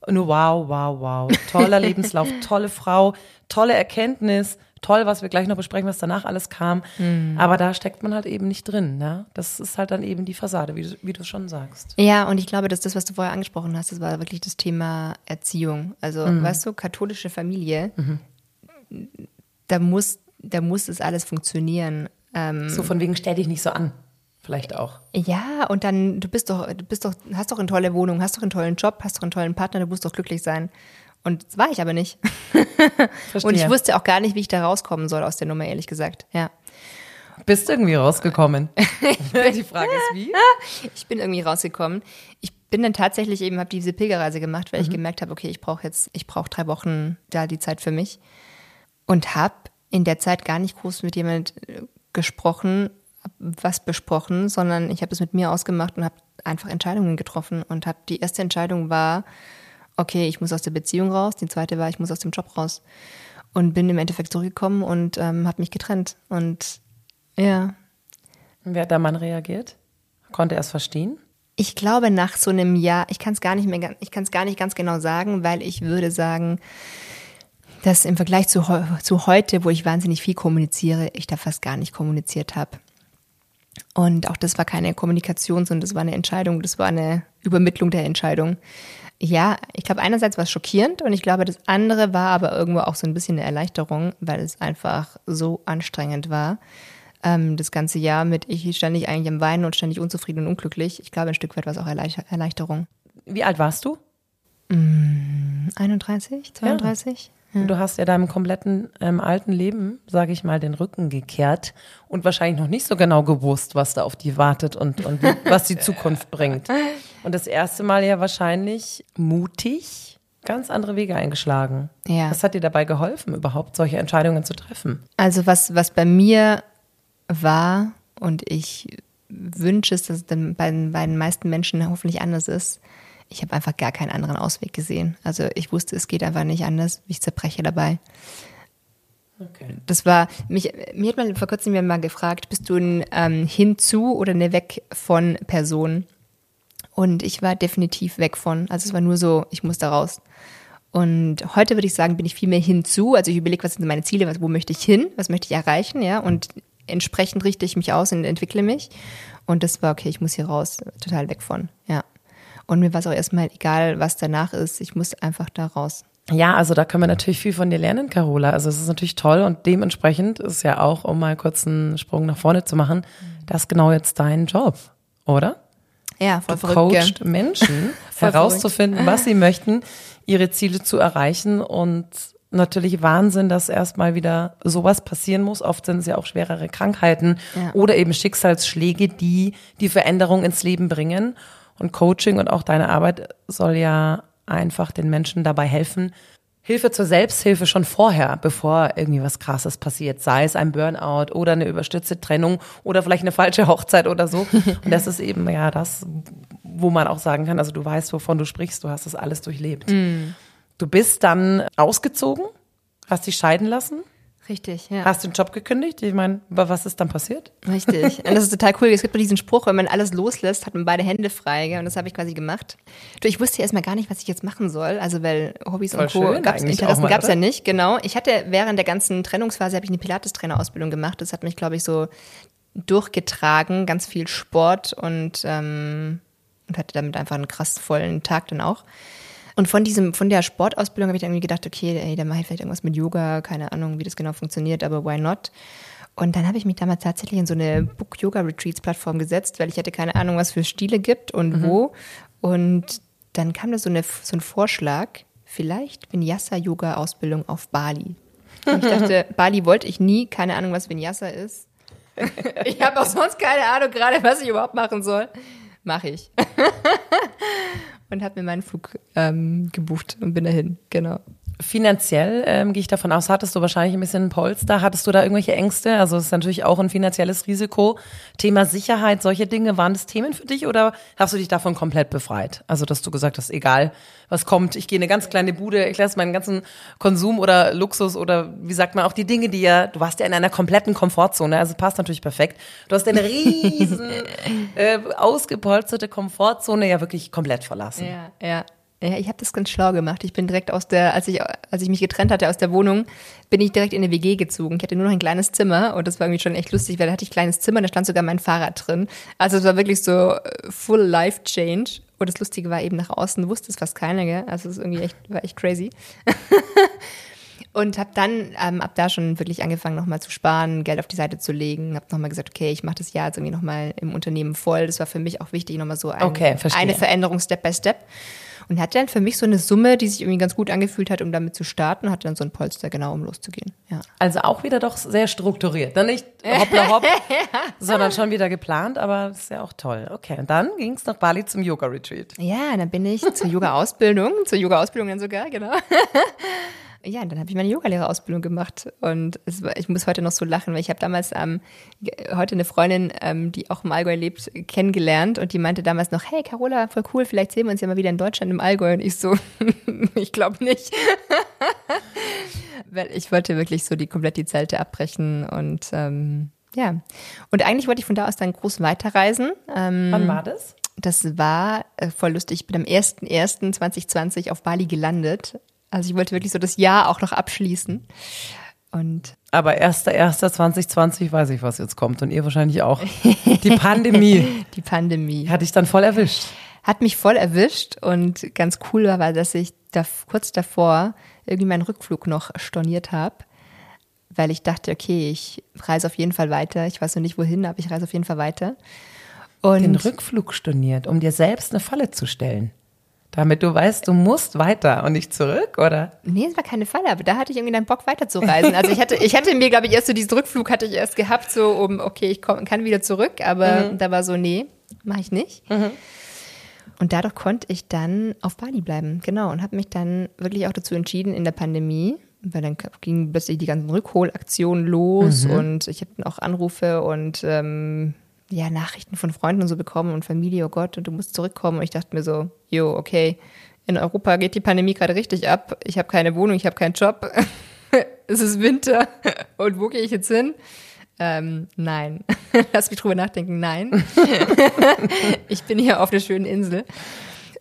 nur wow, wow, wow. Toller *laughs* Lebenslauf, tolle Frau, tolle Erkenntnis, toll, was wir gleich noch besprechen, was danach alles kam. Mhm. Aber da steckt man halt eben nicht drin. Ne? Das ist halt dann eben die Fassade, wie, wie du schon sagst. Ja, und ich glaube, dass das, was du vorher angesprochen hast, das war wirklich das Thema Erziehung. Also, mhm. weißt du, katholische Familie, mhm. da muss, da muss es alles funktionieren. Ähm, so von wegen stell dich nicht so an. Vielleicht auch. Ja, und dann, du bist doch, du bist doch, hast doch eine tolle Wohnung, hast doch einen tollen Job, hast doch einen tollen Partner, du musst doch glücklich sein. Und das war ich aber nicht. *laughs* und ich wusste auch gar nicht, wie ich da rauskommen soll aus der Nummer, ehrlich gesagt. Ja. Bist irgendwie rausgekommen? *laughs* *laughs* Die Frage ist wie? Ich bin irgendwie rausgekommen. Ich bin dann tatsächlich eben, habe diese Pilgerreise gemacht, weil mhm. ich gemerkt habe, okay, ich brauche jetzt, ich brauche drei Wochen da die Zeit für mich. Und habe in der Zeit gar nicht groß mit jemand äh, gesprochen, was besprochen, sondern ich habe es mit mir ausgemacht und habe einfach Entscheidungen getroffen. Und habe die erste Entscheidung war, okay, ich muss aus der Beziehung raus. Die zweite war, ich muss aus dem Job raus. Und bin im Endeffekt zurückgekommen und ähm, habe mich getrennt. Und ja. Wie hat der Mann reagiert? Konnte er es verstehen? Ich glaube, nach so einem Jahr, ich kann es gar nicht mehr, ich kann es gar nicht ganz genau sagen, weil ich würde sagen, dass im Vergleich zu, zu heute, wo ich wahnsinnig viel kommuniziere, ich da fast gar nicht kommuniziert habe. Und auch das war keine Kommunikation, sondern das war eine Entscheidung, das war eine Übermittlung der Entscheidung. Ja, ich glaube, einerseits war es schockierend und ich glaube, das andere war aber irgendwo auch so ein bisschen eine Erleichterung, weil es einfach so anstrengend war. Ähm, das ganze Jahr mit, ich ständig eigentlich am Weinen und ständig unzufrieden und unglücklich. Ich glaube, ein Stück weit war es auch Erleichterung. Wie alt warst du? 31, 32? Ja. Du hast ja deinem kompletten ähm, alten Leben, sage ich mal, den Rücken gekehrt und wahrscheinlich noch nicht so genau gewusst, was da auf die wartet und, und *laughs* was die Zukunft bringt. Und das erste Mal ja wahrscheinlich mutig ganz andere Wege eingeschlagen. Ja. Was hat dir dabei geholfen, überhaupt solche Entscheidungen zu treffen? Also was, was bei mir war und ich wünsche es, dass es dann bei, bei den meisten Menschen hoffentlich anders ist, ich habe einfach gar keinen anderen Ausweg gesehen. Also ich wusste, es geht einfach nicht anders. Ich zerbreche dabei. Okay. Das war, mich, mir hat man vor kurzem mal gefragt, bist du ein ähm, Hinzu oder eine Weg von Person? Und ich war definitiv weg von. Also es war nur so, ich muss da raus. Und heute würde ich sagen, bin ich viel mehr hinzu. Also ich überlege, was sind meine Ziele, was, wo möchte ich hin, was möchte ich erreichen, ja. Und entsprechend richte ich mich aus und entwickle mich. Und das war okay, ich muss hier raus, total weg von, ja. Und mir war es auch erstmal egal, was danach ist. Ich muss einfach da raus. Ja, also da können wir natürlich viel von dir lernen, Carola. Also es ist natürlich toll und dementsprechend ist ja auch, um mal kurz einen Sprung nach vorne zu machen, das genau jetzt dein Job, oder? Ja, voll du verrückt. coacht Menschen *laughs* herauszufinden, was sie möchten, ihre Ziele zu erreichen und natürlich Wahnsinn, dass erstmal wieder sowas passieren muss. Oft sind es ja auch schwerere Krankheiten ja. oder eben Schicksalsschläge, die die Veränderung ins Leben bringen. Und Coaching und auch deine Arbeit soll ja einfach den Menschen dabei helfen, Hilfe zur Selbsthilfe schon vorher, bevor irgendwie was Krasses passiert, sei es ein Burnout oder eine überstützte Trennung oder vielleicht eine falsche *laughs* Hochzeit oder so. Und das ist eben ja das, wo man auch sagen kann, also du weißt, wovon du sprichst, du hast das alles durchlebt. Mm. Du bist dann ausgezogen, hast dich scheiden lassen Richtig, ja. Hast du den Job gekündigt? Ich meine, was ist dann passiert? Richtig. Und das ist total cool. Es gibt diesen Spruch, wenn man alles loslässt, hat man beide Hände frei. Und das habe ich quasi gemacht. Du, ich wusste erstmal gar nicht, was ich jetzt machen soll. Also, weil Hobbys Voll und Co. Gab's, Interessen gab es ja nicht, genau. Ich hatte während der ganzen Trennungsphase habe ich eine Pilates-Trainer-Ausbildung gemacht. Das hat mich, glaube ich, so durchgetragen. Ganz viel Sport und, ähm, und hatte damit einfach einen krass vollen Tag dann auch. Und von diesem, von der Sportausbildung habe ich dann irgendwie gedacht, okay, ey, dann mache ich vielleicht irgendwas mit Yoga, keine Ahnung, wie das genau funktioniert, aber why not? Und dann habe ich mich damals tatsächlich in so eine Book-Yoga-Retreats-Plattform gesetzt, weil ich hatte keine Ahnung, was für Stile gibt und mhm. wo. Und dann kam da so, eine, so ein Vorschlag, vielleicht Vinyasa-Yoga-Ausbildung auf Bali. Und ich dachte, *laughs* Bali wollte ich nie, keine Ahnung, was Vinyasa ist. *laughs* ich habe auch sonst keine Ahnung gerade, was ich überhaupt machen soll. Mache ich und habe mir meinen Flug ähm, gebucht und bin dahin, genau. Finanziell ähm, gehe ich davon aus, hattest du wahrscheinlich ein bisschen ein Polster. Hattest du da irgendwelche Ängste? Also es ist natürlich auch ein finanzielles Risiko. Thema Sicherheit, solche Dinge, waren das Themen für dich oder hast du dich davon komplett befreit? Also dass du gesagt hast, egal was kommt, ich gehe in eine ganz kleine Bude, ich lasse meinen ganzen Konsum oder Luxus oder wie sagt man auch die Dinge, die ja, du warst ja in einer kompletten Komfortzone, also passt natürlich perfekt. Du hast eine riesen *laughs* äh, ausgepolsterte Komfortzone ja wirklich komplett verlassen. Ja, ja. Ja, ich habe das ganz schlau gemacht. Ich bin direkt aus der, als ich, als ich mich getrennt hatte aus der Wohnung, bin ich direkt in eine WG gezogen. Ich hatte nur noch ein kleines Zimmer und das war irgendwie schon echt lustig, weil da hatte ich ein kleines Zimmer, da stand sogar mein Fahrrad drin. Also es war wirklich so äh, full life change. Und das Lustige war eben nach außen wusste es fast keiner, gell? Also es ist irgendwie echt, war echt crazy. *laughs* und habe dann ähm, ab da schon wirklich angefangen, nochmal zu sparen, Geld auf die Seite zu legen. Habe nochmal gesagt, okay, ich mache das Jahr jetzt irgendwie nochmal im Unternehmen voll. Das war für mich auch wichtig, nochmal so ein, okay, eine Veränderung Step by Step und hatte dann für mich so eine Summe, die sich irgendwie ganz gut angefühlt hat, um damit zu starten, hatte dann so ein Polster, genau, um loszugehen. Ja. Also auch wieder doch sehr strukturiert. Dann nicht hoppla hopp, ja. *laughs* sondern schon wieder geplant, aber das ist ja auch toll. Okay, und dann ging es nach Bali zum Yoga-Retreat. Ja, dann bin ich zur Yoga-Ausbildung, zur Yoga-Ausbildung dann sogar, genau. Ja, und dann habe ich meine Yogalehrerausbildung gemacht und es ich muss heute noch so lachen, weil ich habe damals ähm, heute eine Freundin, ähm, die auch im Allgäu lebt, kennengelernt und die meinte damals noch, hey Carola, voll cool, vielleicht sehen wir uns ja mal wieder in Deutschland im Allgäu und ich so, *laughs* ich glaube nicht. *laughs* weil ich wollte wirklich so die komplett die Zelte abbrechen und ähm, ja. Und eigentlich wollte ich von da aus dann groß weiterreisen. Ähm, Wann war das? Das war äh, voll lustig. Ich bin am 1.1.2020 auf Bali gelandet also ich wollte wirklich so das Jahr auch noch abschließen. Und Aber 1.1.2020 weiß ich, was jetzt kommt und ihr wahrscheinlich auch. Die Pandemie. *laughs* Die Pandemie. Hat dich dann voll erwischt. Hat mich voll erwischt und ganz cool war, war dass ich da kurz davor irgendwie meinen Rückflug noch storniert habe, weil ich dachte, okay, ich reise auf jeden Fall weiter. Ich weiß noch nicht wohin, aber ich reise auf jeden Fall weiter. Und Den Rückflug storniert, um dir selbst eine Falle zu stellen. Damit du weißt, du musst weiter und nicht zurück, oder? Nee, es war keine Falle, aber da hatte ich irgendwie dann Bock weiterzureisen. Also ich hatte, ich hatte mir, glaube ich, erst so diesen Rückflug hatte ich erst gehabt, so um, okay, ich komm, kann wieder zurück, aber mhm. da war so, nee, mache ich nicht. Mhm. Und dadurch konnte ich dann auf Bali bleiben, genau, und habe mich dann wirklich auch dazu entschieden in der Pandemie, weil dann gingen plötzlich die ganzen Rückholaktionen los mhm. und ich habe dann auch Anrufe und ähm, ja, Nachrichten von Freunden und so bekommen und Familie, oh Gott, und du musst zurückkommen. Und ich dachte mir so, jo, okay, in Europa geht die Pandemie gerade richtig ab. Ich habe keine Wohnung, ich habe keinen Job. *laughs* es ist Winter. *laughs* Und wo gehe ich jetzt hin? Ähm, nein. *laughs* Lass mich drüber nachdenken, nein. ich bin hier auf der schönen Insel.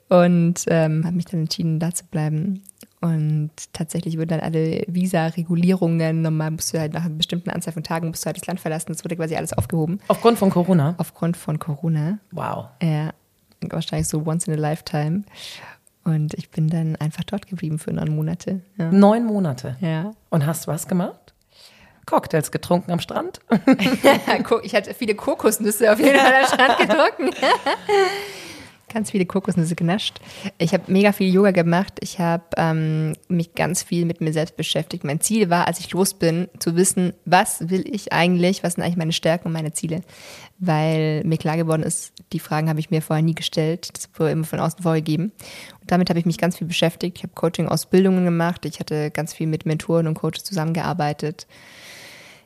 Und ähm, habe mich dann entschieden, da zu bleiben. Und tatsächlich wurden dann alle Visa-Regulierungen, normal musst du halt nach einer bestimmten Anzahl von Tagen musst du halt das Land verlassen. Das wurde quasi alles aufgehoben. Aufgrund von Corona? Aufgrund von Corona. Wow. Ja, wahrscheinlich so once in a lifetime. Und ich bin dann einfach dort geblieben für neun Monate. Ja. Neun Monate? Ja. Und hast was gemacht? Cocktails getrunken am Strand? *laughs* ich hatte viele Kokosnüsse auf jeden Fall am Strand getrunken. *laughs* Ganz viele Kokosnüsse genascht. Ich habe mega viel Yoga gemacht. Ich habe ähm, mich ganz viel mit mir selbst beschäftigt. Mein Ziel war, als ich los bin, zu wissen, was will ich eigentlich, was sind eigentlich meine Stärken und meine Ziele. Weil mir klar geworden ist, die Fragen habe ich mir vorher nie gestellt. Das wurde immer von außen vorgegeben. Und damit habe ich mich ganz viel beschäftigt. Ich habe Coaching-Ausbildungen gemacht. Ich hatte ganz viel mit Mentoren und Coaches zusammengearbeitet.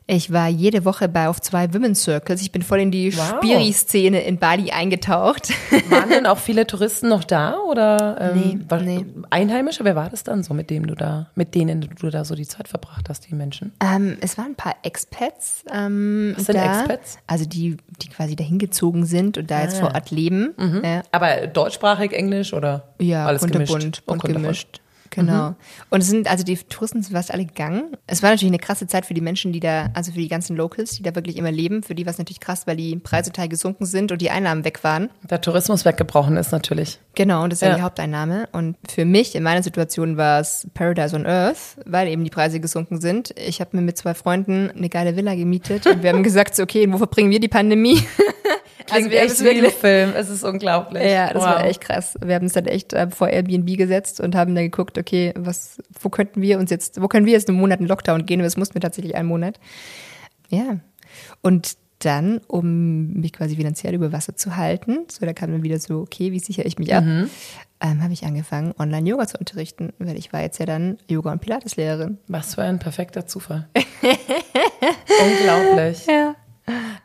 Ich war jede Woche bei auf zwei Women's Circles. Ich bin voll in die wow. Spiri-Szene in Bali eingetaucht. *laughs* Waren denn auch viele Touristen noch da oder ähm, nee, war, nee. Einheimische? Wer war das dann so, mit dem du da, mit denen du da so die Zeit verbracht hast, die Menschen? Ähm, es waren ein paar Expats. Ähm, Was sind da, Expats? Also die, die quasi dahin gezogen sind und da ah. jetzt vor Ort leben. Mhm. Ja. Aber deutschsprachig, Englisch oder ja, alles gemischt? Bunt, bunt, bunt gemischt. Genau. Mhm. Und es sind, also die Touristen sind fast alle gegangen. Es war natürlich eine krasse Zeit für die Menschen, die da, also für die ganzen Locals, die da wirklich immer leben. Für die war es natürlich krass, weil die Preise total gesunken sind und die Einnahmen weg waren. Der Tourismus weggebrochen ist natürlich. Genau, und das ist ja, ja die Haupteinnahme. Und für mich, in meiner Situation, war es Paradise on Earth, weil eben die Preise gesunken sind. Ich habe mir mit zwei Freunden eine geile Villa gemietet und wir haben *laughs* gesagt, so, okay, wo verbringen wir die Pandemie? *laughs* Klingt also wir echt wie ein *laughs* Film. Es ist unglaublich. Ja, das wow. war echt krass. Wir haben uns dann echt äh, vor Airbnb gesetzt und haben dann geguckt, okay, was, wo könnten wir uns jetzt, wo können wir jetzt einen Monat in Lockdown gehen? Das mussten wir tatsächlich einen Monat. Ja. Und dann, um mich quasi finanziell über Wasser zu halten, so da kam dann wieder so, okay, wie sichere ich mich ab, mhm. ähm, habe ich angefangen, Online-Yoga zu unterrichten, weil ich war jetzt ja dann Yoga- und Pilates-Lehrerin. Was für ein perfekter Zufall. *laughs* Unglaublich. Ja.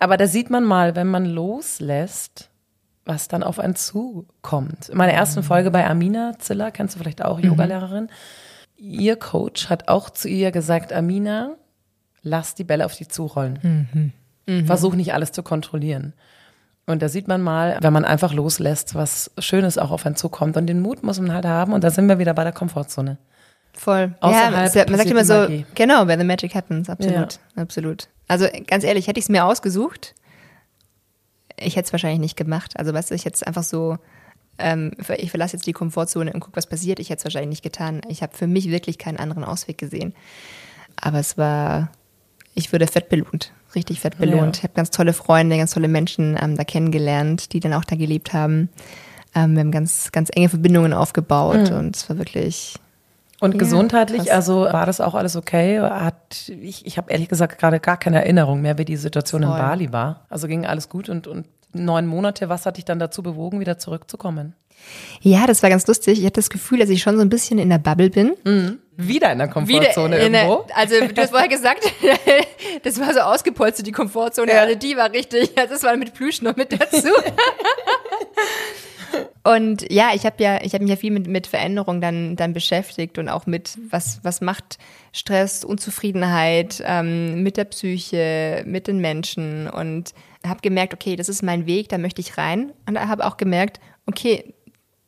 Aber da sieht man mal, wenn man loslässt, was dann auf einen zukommt. In meiner ersten Folge bei Amina Ziller, kennst du vielleicht auch, mhm. Yogalehrerin, ihr Coach hat auch zu ihr gesagt, Amina, lass die Bälle auf dich zurollen. Mhm. Mhm. Versuch nicht alles zu kontrollieren. Und da sieht man mal, wenn man einfach loslässt, was Schönes auch auf einen zukommt. Und den Mut muss man halt haben. Und da sind wir wieder bei der Komfortzone. Voll. Außerhalb ja, man sagt immer so, Magie. genau, where the magic happens, absolut, ja. absolut. Also ganz ehrlich, hätte ich es mir ausgesucht, ich hätte es wahrscheinlich nicht gemacht. Also weißt du, ich hätte es einfach so, ähm, ich verlasse jetzt die Komfortzone und gucke, was passiert. Ich hätte es wahrscheinlich nicht getan. Ich habe für mich wirklich keinen anderen Ausweg gesehen. Aber es war, ich wurde fett belohnt, richtig fett belohnt. Ja. Ich habe ganz tolle Freunde, ganz tolle Menschen ähm, da kennengelernt, die dann auch da gelebt haben. Ähm, wir haben ganz, ganz enge Verbindungen aufgebaut mhm. und es war wirklich und ja, gesundheitlich, krass. also war das auch alles okay? Hat, ich ich habe ehrlich gesagt gerade gar keine Erinnerung mehr, wie die Situation Voll. in Bali war. Also ging alles gut und, und neun Monate, was hat dich dann dazu bewogen, wieder zurückzukommen? Ja, das war ganz lustig. Ich hatte das Gefühl, dass ich schon so ein bisschen in der Bubble bin. Mhm. Wieder in der Komfortzone in irgendwo? Der, also du hast vorher gesagt, *laughs* das war so ausgepolstert, die Komfortzone. Ja. Also die war richtig, das war mit Plüsch noch mit dazu. *laughs* Und ja, ich habe ja, ich habe mich ja viel mit, mit Veränderung dann, dann beschäftigt und auch mit, was, was macht Stress, Unzufriedenheit ähm, mit der Psyche, mit den Menschen und habe gemerkt, okay, das ist mein Weg, da möchte ich rein. Und habe auch gemerkt, okay,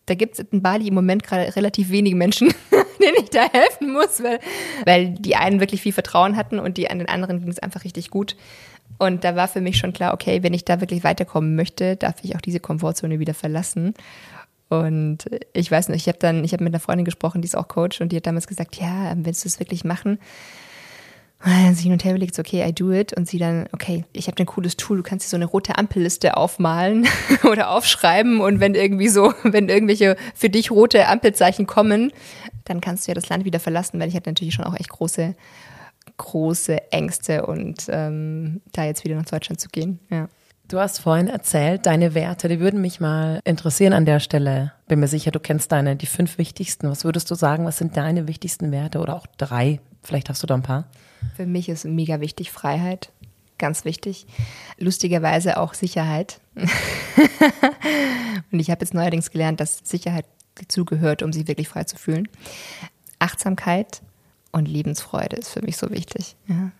da gibt es in Bali im Moment gerade relativ wenige Menschen, *laughs* denen ich da helfen muss, weil, weil die einen wirklich viel Vertrauen hatten und die an den anderen ging es einfach richtig gut. Und da war für mich schon klar, okay, wenn ich da wirklich weiterkommen möchte, darf ich auch diese Komfortzone wieder verlassen. Und ich weiß nicht, ich habe dann, ich habe mit einer Freundin gesprochen, die ist auch Coach und die hat damals gesagt, ja, willst du es wirklich machen? Und dann sie hin und her überlegt, okay, I do it. Und sie dann, okay, ich habe ein cooles Tool, du kannst dir so eine rote Ampelliste aufmalen *laughs* oder aufschreiben. Und wenn irgendwie so, wenn irgendwelche für dich rote Ampelzeichen kommen, dann kannst du ja das Land wieder verlassen, weil ich hatte natürlich schon auch echt große, große Ängste und ähm, da jetzt wieder nach Deutschland zu gehen. Ja. Du hast vorhin erzählt, deine Werte, die würden mich mal interessieren an der Stelle. Bin mir sicher, du kennst deine, die fünf wichtigsten. Was würdest du sagen, was sind deine wichtigsten Werte oder auch drei? Vielleicht hast du da ein paar. Für mich ist mega wichtig Freiheit. Ganz wichtig. Lustigerweise auch Sicherheit. *laughs* Und ich habe jetzt neuerdings gelernt, dass Sicherheit dazugehört, um sich wirklich frei zu fühlen. Achtsamkeit und Lebensfreude ist für mich so wichtig. Ja.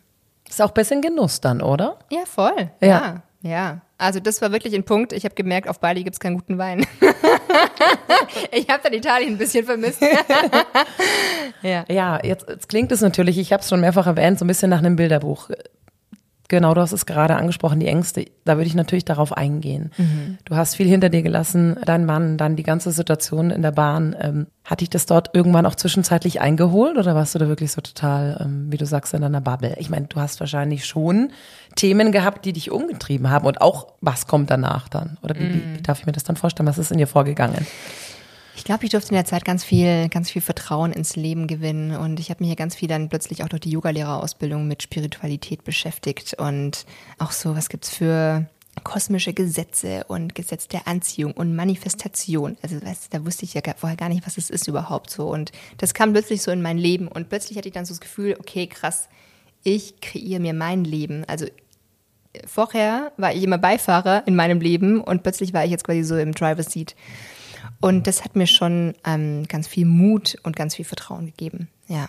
Ist auch ein bisschen Genuss dann, oder? Ja, voll. Ja. ja. ja. Also das war wirklich ein Punkt. Ich habe gemerkt, auf Bali gibt es keinen guten Wein. *laughs* ich habe dann Italien ein bisschen vermisst. *laughs* ja, ja jetzt, jetzt klingt es natürlich, ich habe es schon mehrfach erwähnt, so ein bisschen nach einem Bilderbuch. Genau, du hast es gerade angesprochen, die Ängste. Da würde ich natürlich darauf eingehen. Mhm. Du hast viel hinter dir gelassen, dein Mann, dann die ganze Situation in der Bahn. Ähm, hat dich das dort irgendwann auch zwischenzeitlich eingeholt oder warst du da wirklich so total, ähm, wie du sagst, in deiner Bubble? Ich meine, du hast wahrscheinlich schon Themen gehabt, die dich umgetrieben haben und auch, was kommt danach dann? Oder wie, mhm. wie darf ich mir das dann vorstellen? Was ist in dir vorgegangen? Ich glaube, ich durfte in der Zeit ganz viel, ganz viel Vertrauen ins Leben gewinnen und ich habe mich ja ganz viel dann plötzlich auch durch die Yogalehrerausbildung mit Spiritualität beschäftigt und auch so, was gibt's für kosmische Gesetze und Gesetz der Anziehung und Manifestation. Also weißt, da wusste ich ja vorher gar nicht, was es ist überhaupt so. Und das kam plötzlich so in mein Leben und plötzlich hatte ich dann so das Gefühl, okay, krass, ich kreiere mir mein Leben. Also vorher war ich immer Beifahrer in meinem Leben und plötzlich war ich jetzt quasi so im Driver's Seat. Und das hat mir schon ähm, ganz viel Mut und ganz viel Vertrauen gegeben. Ja.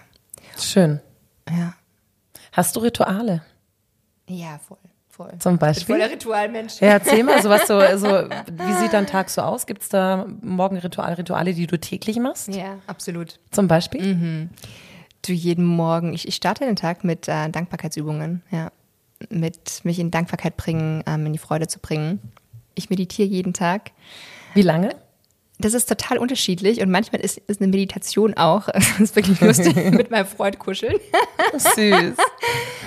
Schön. Ja. Hast du Rituale? Ja, voll. Voll. Zum Beispiel. Voller Ritualmensch. Ja, erzähl mal, so was so, *laughs* so, wie sieht dein Tag so aus? Gibt es da Morgenritual, Rituale, die du täglich machst? Ja, absolut. Zum Beispiel? Mhm. Du jeden Morgen, ich, ich starte den Tag mit äh, Dankbarkeitsübungen, ja. Mit mich in Dankbarkeit bringen, ähm, in die Freude zu bringen. Ich meditiere jeden Tag. Wie lange? Das ist total unterschiedlich und manchmal ist, ist eine Meditation auch, *laughs* das ist wirklich lustig, *laughs* mit meinem Freund kuscheln. Süß.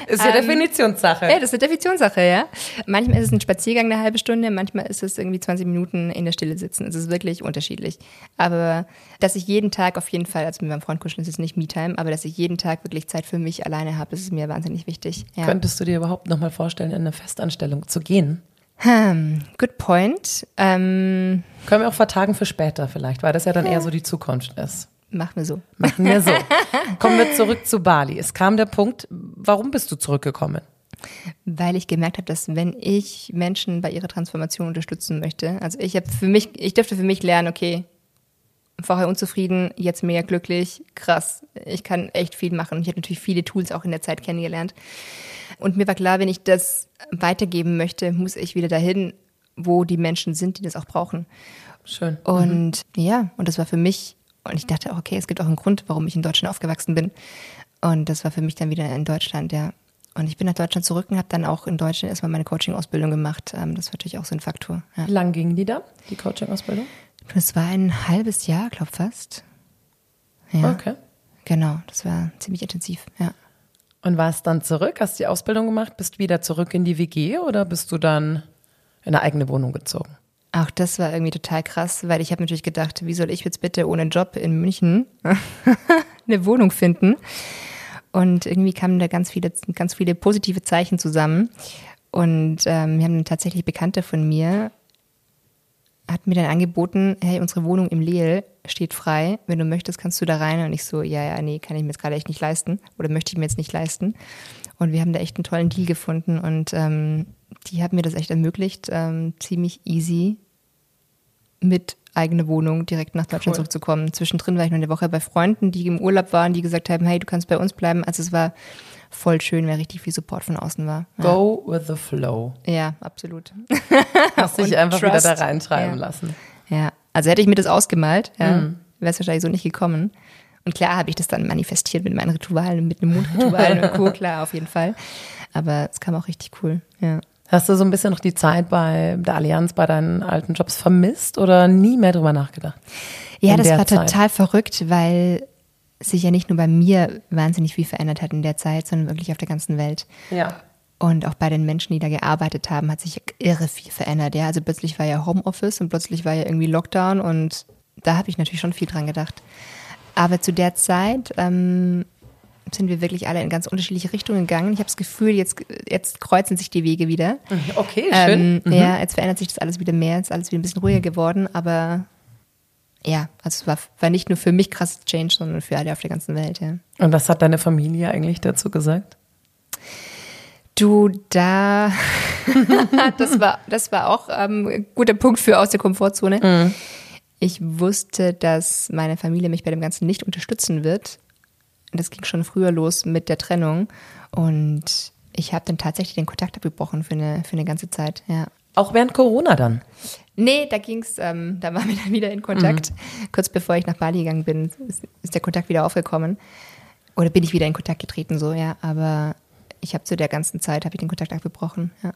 Ist ja ähm, Definitionssache. Ja, das ist eine Definitionssache, ja. Manchmal ist es ein Spaziergang eine halbe Stunde, manchmal ist es irgendwie 20 Minuten in der Stille sitzen. Es ist wirklich unterschiedlich. Aber dass ich jeden Tag auf jeden Fall, also mit meinem Freund kuscheln ist es nicht Me-Time, aber dass ich jeden Tag wirklich Zeit für mich alleine habe, ist mir wahnsinnig wichtig. Ja. Könntest du dir überhaupt nochmal vorstellen, in eine Festanstellung zu gehen? Hm, good point. Ähm, Können wir auch vertagen für später vielleicht, weil das ja dann eher so die Zukunft ist. Machen wir so. Machen wir so. *laughs* Kommen wir zurück zu Bali. Es kam der Punkt, warum bist du zurückgekommen? Weil ich gemerkt habe, dass wenn ich Menschen bei ihrer Transformation unterstützen möchte, also ich habe für mich, ich dürfte für mich lernen, okay, vorher unzufrieden, jetzt mega glücklich, krass, ich kann echt viel machen. Ich habe natürlich viele Tools auch in der Zeit kennengelernt. Und mir war klar, wenn ich das weitergeben möchte, muss ich wieder dahin, wo die Menschen sind, die das auch brauchen. Schön. Und mhm. ja, und das war für mich, und ich dachte, okay, es gibt auch einen Grund, warum ich in Deutschland aufgewachsen bin. Und das war für mich dann wieder in Deutschland, ja. Und ich bin nach Deutschland zurück und habe dann auch in Deutschland erstmal meine Coaching-Ausbildung gemacht. Ähm, das war natürlich auch so ein Faktor. Ja. Wie lang ging die da, die Coaching-Ausbildung? Das war ein halbes Jahr, glaube fast. Ja. Okay. Genau, das war ziemlich intensiv, ja. Und warst dann zurück, hast die Ausbildung gemacht, bist wieder zurück in die WG oder bist du dann in eine eigene Wohnung gezogen? Auch das war irgendwie total krass, weil ich habe natürlich gedacht, wie soll ich jetzt bitte ohne Job in München *laughs* eine Wohnung finden? Und irgendwie kamen da ganz viele, ganz viele positive Zeichen zusammen. Und ähm, wir haben tatsächlich Bekannte von mir, hat mir dann angeboten, hey, unsere Wohnung im Leel steht frei. Wenn du möchtest, kannst du da rein. Und ich so, ja, ja, nee, kann ich mir jetzt gerade echt nicht leisten. Oder möchte ich mir jetzt nicht leisten. Und wir haben da echt einen tollen Deal gefunden. Und ähm, die haben mir das echt ermöglicht, ähm, ziemlich easy mit eigene Wohnung direkt nach Deutschland cool. zurückzukommen. Zwischendrin war ich noch eine Woche bei Freunden, die im Urlaub waren, die gesagt haben, hey, du kannst bei uns bleiben. Also es war voll schön, weil richtig viel Support von außen war. Ja. Go with the flow. Ja, absolut. *laughs* Hast dich einfach Trust. wieder da reintreiben ja. lassen. Ja, also hätte ich mir das ausgemalt, ja, mhm. wäre es wahrscheinlich so nicht gekommen. Und klar habe ich das dann manifestiert mit meinen Ritualen, mit einem Mondritual und Co., *laughs* klar, auf jeden Fall. Aber es kam auch richtig cool, ja. Hast du so ein bisschen noch die Zeit bei der Allianz, bei deinen alten Jobs vermisst oder nie mehr drüber nachgedacht? Ja, das war Zeit? total verrückt, weil sich ja nicht nur bei mir wahnsinnig viel verändert hat in der Zeit, sondern wirklich auf der ganzen Welt. Ja. Und auch bei den Menschen, die da gearbeitet haben, hat sich irre viel verändert. Ja, also plötzlich war ja Homeoffice und plötzlich war ja irgendwie Lockdown und da habe ich natürlich schon viel dran gedacht. Aber zu der Zeit ähm, sind wir wirklich alle in ganz unterschiedliche Richtungen gegangen. Ich habe das Gefühl, jetzt, jetzt kreuzen sich die Wege wieder. Okay, Ähm, schön. Mhm. Ja, jetzt verändert sich das alles wieder mehr, jetzt ist alles wieder ein bisschen ruhiger geworden, aber ja, also es war, war nicht nur für mich krasses Change, sondern für alle auf der ganzen Welt, ja. Und was hat deine Familie eigentlich dazu gesagt? Du, da, *laughs* das war, das war auch ähm, ein guter Punkt für aus der Komfortzone. Ich wusste, dass meine Familie mich bei dem Ganzen nicht unterstützen wird. Das ging schon früher los mit der Trennung und ich habe dann tatsächlich den Kontakt abgebrochen für eine, für eine ganze Zeit, ja. Auch während Corona dann. Nee, da ging's, ähm, da waren wir dann wieder in Kontakt. Kurz bevor ich nach Bali gegangen bin, ist, ist der Kontakt wieder aufgekommen. Oder bin ich wieder in Kontakt getreten, so, ja. Aber ich habe zu der ganzen Zeit, habe ich den Kontakt abgebrochen, ja.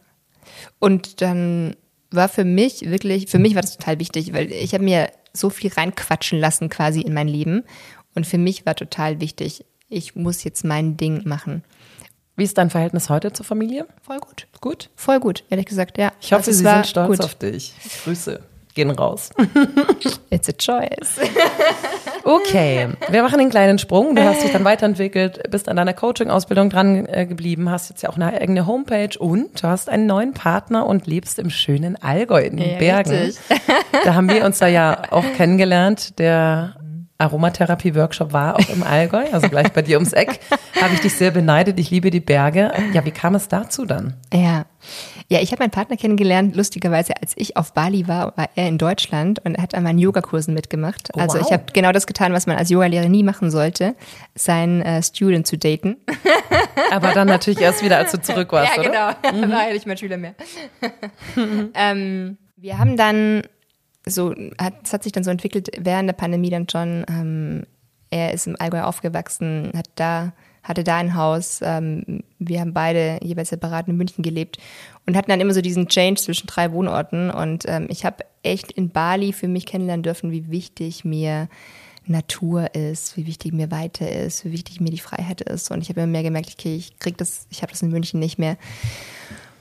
Und dann war für mich wirklich, für mich war das total wichtig, weil ich habe mir so viel reinquatschen lassen quasi in mein Leben. Und für mich war total wichtig, ich muss jetzt mein Ding machen. Wie ist dein Verhältnis heute zur Familie? Voll gut. Gut. Voll gut, ehrlich gesagt, ja. Ich hoffe, Also sie sind stolz gut. auf dich. Grüße. Gehen raus. *laughs* It's a choice. *laughs* Okay, wir machen einen kleinen Sprung. Du hast dich dann weiterentwickelt, bist an deiner Coaching-Ausbildung dran äh, geblieben, hast jetzt ja auch eine eigene Homepage und du hast einen neuen Partner und lebst im schönen Allgäu in den Ja, Bergen. richtig. Da haben wir uns da ja *laughs* auch kennengelernt. Der Aromatherapie-Workshop war auch im Allgäu, also gleich bei dir ums Eck. Habe ich dich sehr beneidet. Ich liebe die Berge. Ja, wie kam es dazu dann? Ja. Ja, ich habe meinen Partner kennengelernt, lustigerweise, als ich auf Bali war, war er in Deutschland und hat an meinen Yogakursen mitgemacht. Oh, also wow. ich habe genau das getan, was man als Yogalehrer nie machen sollte, seinen äh, Student zu daten. *laughs* Aber dann natürlich erst wieder, als du zurück warst, ja, oder? genau. Da *laughs* war ja nicht mein Schüler mehr. *laughs* ähm, wir haben dann so, hat, es hat sich dann so entwickelt, während der Pandemie dann schon, ähm, er ist im Allgäu aufgewachsen, hat da, hatte da ein Haus, ähm, wir haben beide jeweils separat in München gelebt und hatten dann immer so diesen Change zwischen drei Wohnorten und ähm, ich habe echt in Bali für mich kennenlernen dürfen, wie wichtig mir Natur ist, wie wichtig mir Weite ist, wie wichtig mir die Freiheit ist und ich habe immer mehr gemerkt, okay, ich krieg das, ich habe das in München nicht mehr.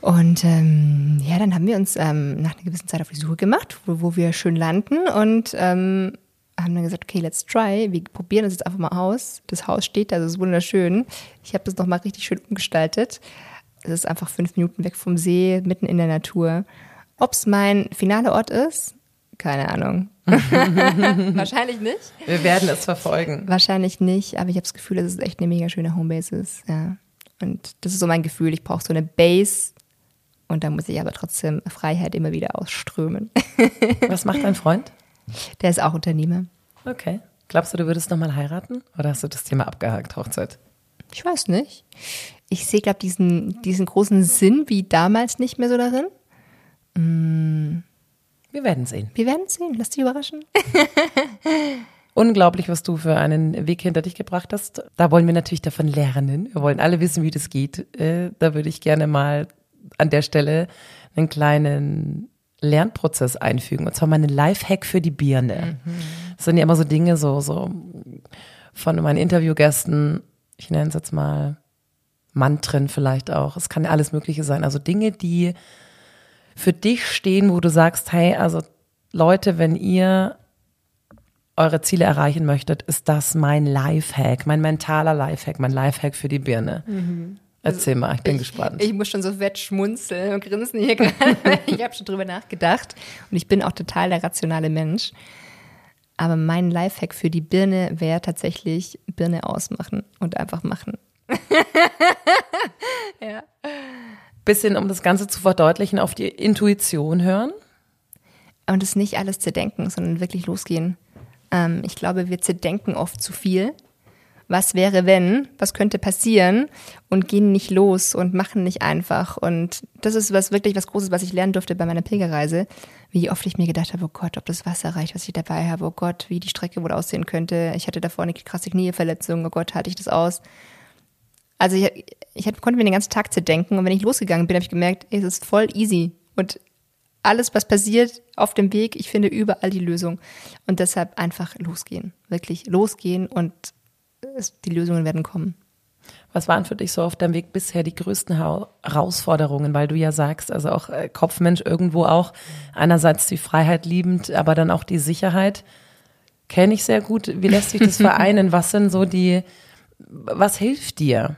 Und ähm, ja, dann haben wir uns ähm, nach einer gewissen Zeit auf die Suche gemacht, wo, wo wir schön landen und ähm, haben dann gesagt, okay, let's try. Wir probieren das jetzt einfach mal aus. Das Haus steht da, das ist wunderschön. Ich habe das nochmal richtig schön umgestaltet. Es ist einfach fünf Minuten weg vom See, mitten in der Natur. Ob es mein finaler Ort ist? Keine Ahnung. *laughs* Wahrscheinlich nicht. Wir werden es verfolgen. Wahrscheinlich nicht, aber ich habe das Gefühl, dass es echt eine mega schöne Homebase ist. Ja. Und das ist so mein Gefühl. Ich brauche so eine Base und da muss ich aber trotzdem Freiheit immer wieder ausströmen. *laughs* Was macht dein Freund? Der ist auch Unternehmer. Okay. Glaubst du, du würdest nochmal heiraten? Oder hast du das Thema abgehakt, Hochzeit? Ich weiß nicht. Ich sehe, glaube diesen, diesen großen Sinn wie damals nicht mehr so darin. Wir werden sehen. Wir werden sehen. Lass dich überraschen. *laughs* Unglaublich, was du für einen Weg hinter dich gebracht hast. Da wollen wir natürlich davon lernen. Wir wollen alle wissen, wie das geht. Äh, Da würde ich gerne mal an der Stelle einen kleinen Lernprozess einfügen. Und zwar meinen Lifehack für die Birne. Das sind ja immer so Dinge, so, so von meinen Interviewgästen, ich nenne es jetzt mal Mantren vielleicht auch. Es kann alles Mögliche sein. Also Dinge, die für dich stehen, wo du sagst, hey, also Leute, wenn ihr eure Ziele erreichen möchtet, ist das mein Lifehack, mein mentaler Lifehack, mein Lifehack für die Birne. Erzähl mal, ich bin gespannt. Ich muss schon so fett schmunzeln und grinsen hier *laughs* gerade. ich habe schon drüber nachgedacht und ich bin auch total der rationale Mensch. Aber mein Lifehack für die Birne wäre tatsächlich Birne ausmachen und einfach machen. *laughs* Bisschen, um das Ganze zu verdeutlichen, auf die Intuition hören. Und es nicht alles zerdenken, sondern wirklich losgehen. Ähm, ich glaube, wir zerdenken oft zu viel. Was wäre, wenn? Was könnte passieren? Und gehen nicht los und machen nicht einfach. Und das ist was wirklich was Großes, was ich lernen durfte bei meiner Pilgerreise. Wie oft ich mir gedacht habe, oh Gott, ob das Wasser reicht, was ich dabei habe. Oh Gott, wie die Strecke wohl aussehen könnte. Ich hatte davor eine krasse Knieverletzung. Oh Gott, halte ich das aus? Also ich, ich konnte mir den ganzen Tag zerdenken. Und wenn ich losgegangen bin, habe ich gemerkt, es ist voll easy. Und alles, was passiert auf dem Weg, ich finde überall die Lösung. Und deshalb einfach losgehen. Wirklich losgehen und es, die Lösungen werden kommen. Was waren für dich so auf deinem Weg bisher die größten Herausforderungen, weil du ja sagst, also auch äh, Kopfmensch irgendwo auch einerseits die Freiheit liebend, aber dann auch die Sicherheit. Kenne ich sehr gut. Wie lässt sich das *laughs* vereinen? Was sind so die, was hilft dir?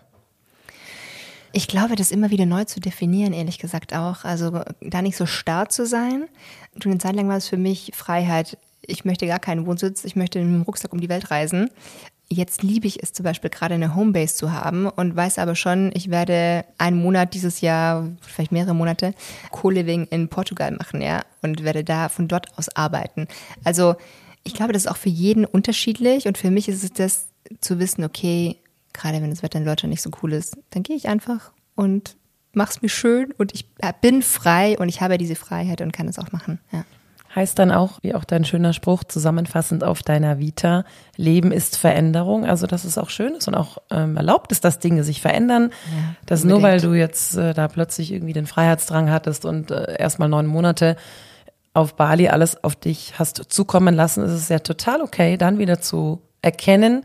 Ich glaube, das immer wieder neu zu definieren, ehrlich gesagt auch. Also da nicht so starr zu sein. Du, eine Zeit lang war es für mich Freiheit. Ich möchte gar keinen Wohnsitz. Ich möchte mit dem Rucksack um die Welt reisen. Jetzt liebe ich es zum Beispiel gerade eine Homebase zu haben und weiß aber schon, ich werde einen Monat dieses Jahr, vielleicht mehrere Monate, Co-Living in Portugal machen, ja, und werde da von dort aus arbeiten. Also ich glaube, das ist auch für jeden unterschiedlich und für mich ist es das zu wissen, okay, gerade wenn das Wetter in Deutschland nicht so cool ist, dann gehe ich einfach und mach's mir schön und ich bin frei und ich habe diese Freiheit und kann es auch machen, ja. Heißt dann auch, wie auch dein schöner Spruch zusammenfassend auf deiner Vita, Leben ist Veränderung, also dass es auch schön ist und auch ähm, erlaubt ist, dass Dinge sich verändern. Ja, dass unbedingt. nur weil du jetzt äh, da plötzlich irgendwie den Freiheitsdrang hattest und äh, erstmal neun Monate auf Bali alles auf dich hast zukommen lassen, ist es ja total okay, dann wieder zu erkennen,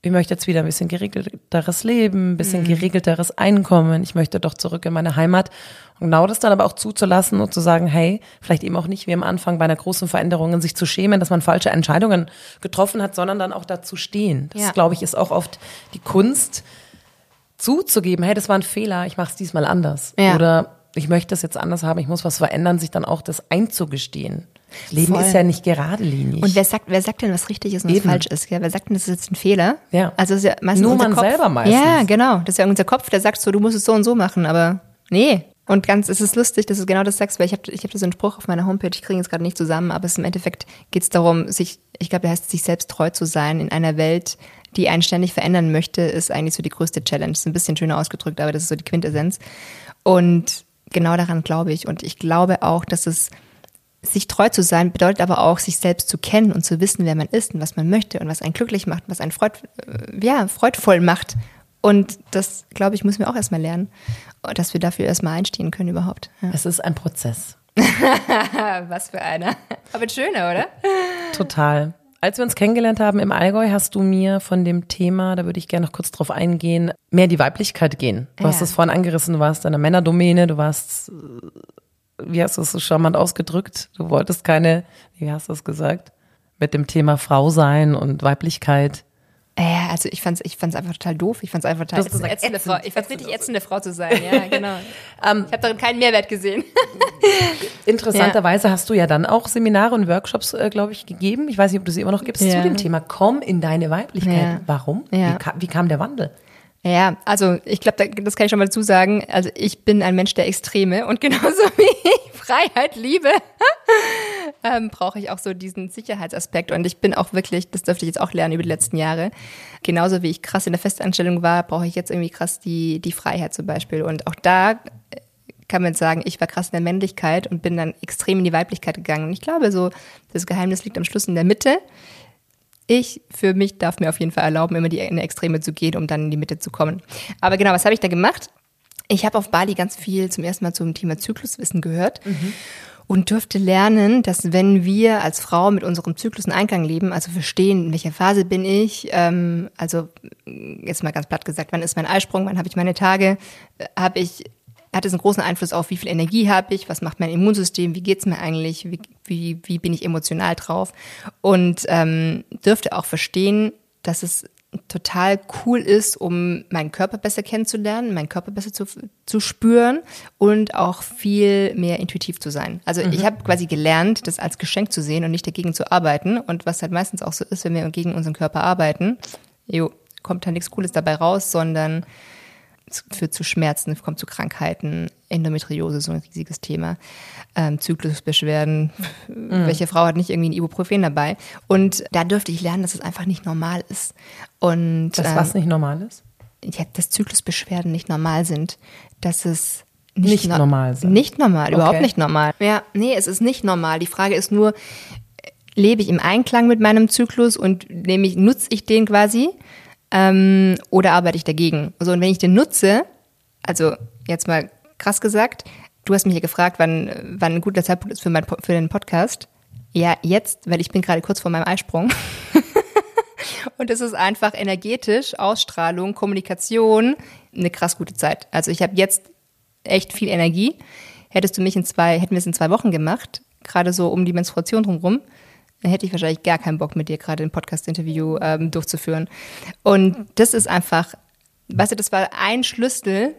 ich möchte jetzt wieder ein bisschen geregelteres Leben, ein bisschen mhm. geregelteres Einkommen. Ich möchte doch zurück in meine Heimat. Und genau das dann aber auch zuzulassen und zu sagen, hey, vielleicht eben auch nicht wie am Anfang bei einer großen Veränderung sich zu schämen, dass man falsche Entscheidungen getroffen hat, sondern dann auch dazu stehen. Das, ja. glaube ich, ist auch oft die Kunst, zuzugeben, hey, das war ein Fehler, ich mache es diesmal anders. Ja. Oder ich möchte das jetzt anders haben, ich muss was verändern, sich dann auch das einzugestehen. Leben Voll. ist ja nicht geradlinig. Und wer sagt, wer sagt denn, was richtig ist und was falsch ist? Ja, wer sagt denn, das ist jetzt ein Fehler? Ja. Also ist ja meistens Nur man Kopf. selber meistens. Ja, genau. Das ist ja unser Kopf, der sagt so, du musst es so und so machen, aber nee. Und ganz, es ist lustig, dass du genau das sagst, weil ich habe ich hab so einen Spruch auf meiner Homepage, ich kriege jetzt gerade nicht zusammen, aber es im Endeffekt geht es darum, sich, ich glaube, der heißt, sich selbst treu zu sein in einer Welt, die einen ständig verändern möchte, ist eigentlich so die größte Challenge. Das ist ein bisschen schöner ausgedrückt, aber das ist so die Quintessenz. Und genau daran glaube ich. Und ich glaube auch, dass es sich treu zu sein bedeutet aber auch, sich selbst zu kennen und zu wissen, wer man ist und was man möchte und was einen glücklich macht, was einen freud, äh, ja, freudvoll macht. Und das, glaube ich, müssen wir auch erstmal lernen, dass wir dafür erstmal einstehen können überhaupt. Ja. Es ist ein Prozess. *laughs* was für einer. Aber schöner, oder? Total. Als wir uns kennengelernt haben im Allgäu, hast du mir von dem Thema, da würde ich gerne noch kurz drauf eingehen, mehr die Weiblichkeit gehen. Du ja. hast es vorhin angerissen, du warst in der Männerdomäne, du warst wie hast du es so charmant ausgedrückt? Du wolltest keine, wie hast du es gesagt? Mit dem Thema Frau sein und Weiblichkeit. Ja, also ich fand's, ich fand's einfach total doof. Ich fand's einfach total ätzend, ätzende Frau. Ich fand's richtig ätzende Frau zu sein. Ja, *laughs* genau. um, ich habe darin keinen Mehrwert gesehen. *laughs* Interessanterweise ja. hast du ja dann auch Seminare und Workshops, äh, glaube ich, gegeben. Ich weiß nicht, ob du sie immer noch gibst ja. zu dem Thema. Komm in deine Weiblichkeit. Warum? Wie, wie kam der Wandel? Ja, also ich glaube, das kann ich schon mal dazu sagen. Also ich bin ein Mensch der Extreme und *laughs* genauso wie ich Freiheit liebe, *laughs* ähm, brauche ich auch so diesen Sicherheitsaspekt. Und ich bin auch wirklich, das dürfte ich jetzt auch lernen über die letzten Jahre, genauso wie ich krass in der Festanstellung war, brauche ich jetzt irgendwie krass die, die Freiheit zum Beispiel. Und auch da äh, kann man sagen, ich war krass in der Männlichkeit und bin dann extrem in die Weiblichkeit gegangen. Und ich glaube so, das Geheimnis liegt am Schluss in der Mitte ich für mich darf mir auf jeden Fall erlauben, immer die in die Extreme zu gehen, um dann in die Mitte zu kommen. Aber genau, was habe ich da gemacht? Ich habe auf Bali ganz viel zum ersten Mal zum Thema Zykluswissen gehört. Mhm. Und dürfte lernen, dass wenn wir als Frau mit unserem Zyklus in Einklang leben, also verstehen, in welcher Phase bin ich, ähm, also jetzt mal ganz platt gesagt, wann ist mein Eisprung, wann habe ich meine Tage, äh, habe ich hat es einen großen Einfluss auf, wie viel Energie habe ich, was macht mein Immunsystem, wie geht's mir eigentlich, wie, wie, wie bin ich emotional drauf und ähm, dürfte auch verstehen, dass es total cool ist, um meinen Körper besser kennenzulernen, meinen Körper besser zu, zu spüren und auch viel mehr intuitiv zu sein. Also mhm. ich habe quasi gelernt, das als Geschenk zu sehen und nicht dagegen zu arbeiten. Und was halt meistens auch so ist, wenn wir gegen unseren Körper arbeiten, jo, kommt da nichts Cooles dabei raus, sondern führt zu Schmerzen, kommt zu Krankheiten, Endometriose, so ein riesiges Thema, ähm, Zyklusbeschwerden. Mhm. Welche Frau hat nicht irgendwie ein Ibuprofen dabei? Und da dürfte ich lernen, dass es einfach nicht normal ist. Und dass ähm, was nicht normal ist? Ja, dass Zyklusbeschwerden nicht normal sind, dass es nicht, nicht no normal sind. Nicht normal, okay. überhaupt nicht normal. Ja, nee, es ist nicht normal. Die Frage ist nur, lebe ich im Einklang mit meinem Zyklus und nämlich nutze ich den quasi? Ähm, oder arbeite ich dagegen? So, und wenn ich den nutze, also jetzt mal krass gesagt, du hast mich ja gefragt, wann, wann ein guter Zeitpunkt ist für, mein, für den Podcast. Ja, jetzt, weil ich bin gerade kurz vor meinem Eisprung. *laughs* Und es ist einfach energetisch, Ausstrahlung, Kommunikation, eine krass gute Zeit. Also ich habe jetzt echt viel Energie. Hättest du mich in zwei, hätten wir es in zwei Wochen gemacht, gerade so um die Menstruation drumherum, hätte ich wahrscheinlich gar keinen Bock mit dir gerade ein Podcast-Interview ähm, durchzuführen. Und das ist einfach, weißt du, das war ein Schlüssel.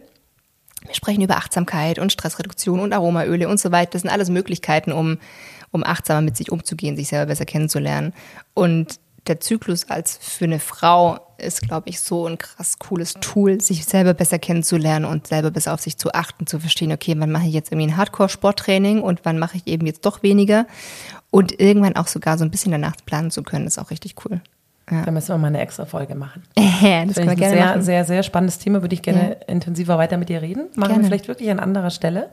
Wir sprechen über Achtsamkeit und Stressreduktion und Aromaöle und so weiter. Das sind alles Möglichkeiten, um, um achtsamer mit sich umzugehen, sich selber besser kennenzulernen. Und der Zyklus als für eine Frau ist, glaube ich, so ein krass cooles Tool, sich selber besser kennenzulernen und selber besser auf sich zu achten, zu verstehen, okay, wann mache ich jetzt irgendwie ein Hardcore-Sporttraining und wann mache ich eben jetzt doch weniger und irgendwann auch sogar so ein bisschen danach planen zu können, ist auch richtig cool. Ja. Da müssen wir mal eine extra Folge machen. *laughs* Ja, das können wir gerne sehr, machen. Sehr, sehr spannendes Thema. Würde ich gerne ja. intensiver weiter mit dir reden. Machen gerne. wir vielleicht wirklich an anderer Stelle.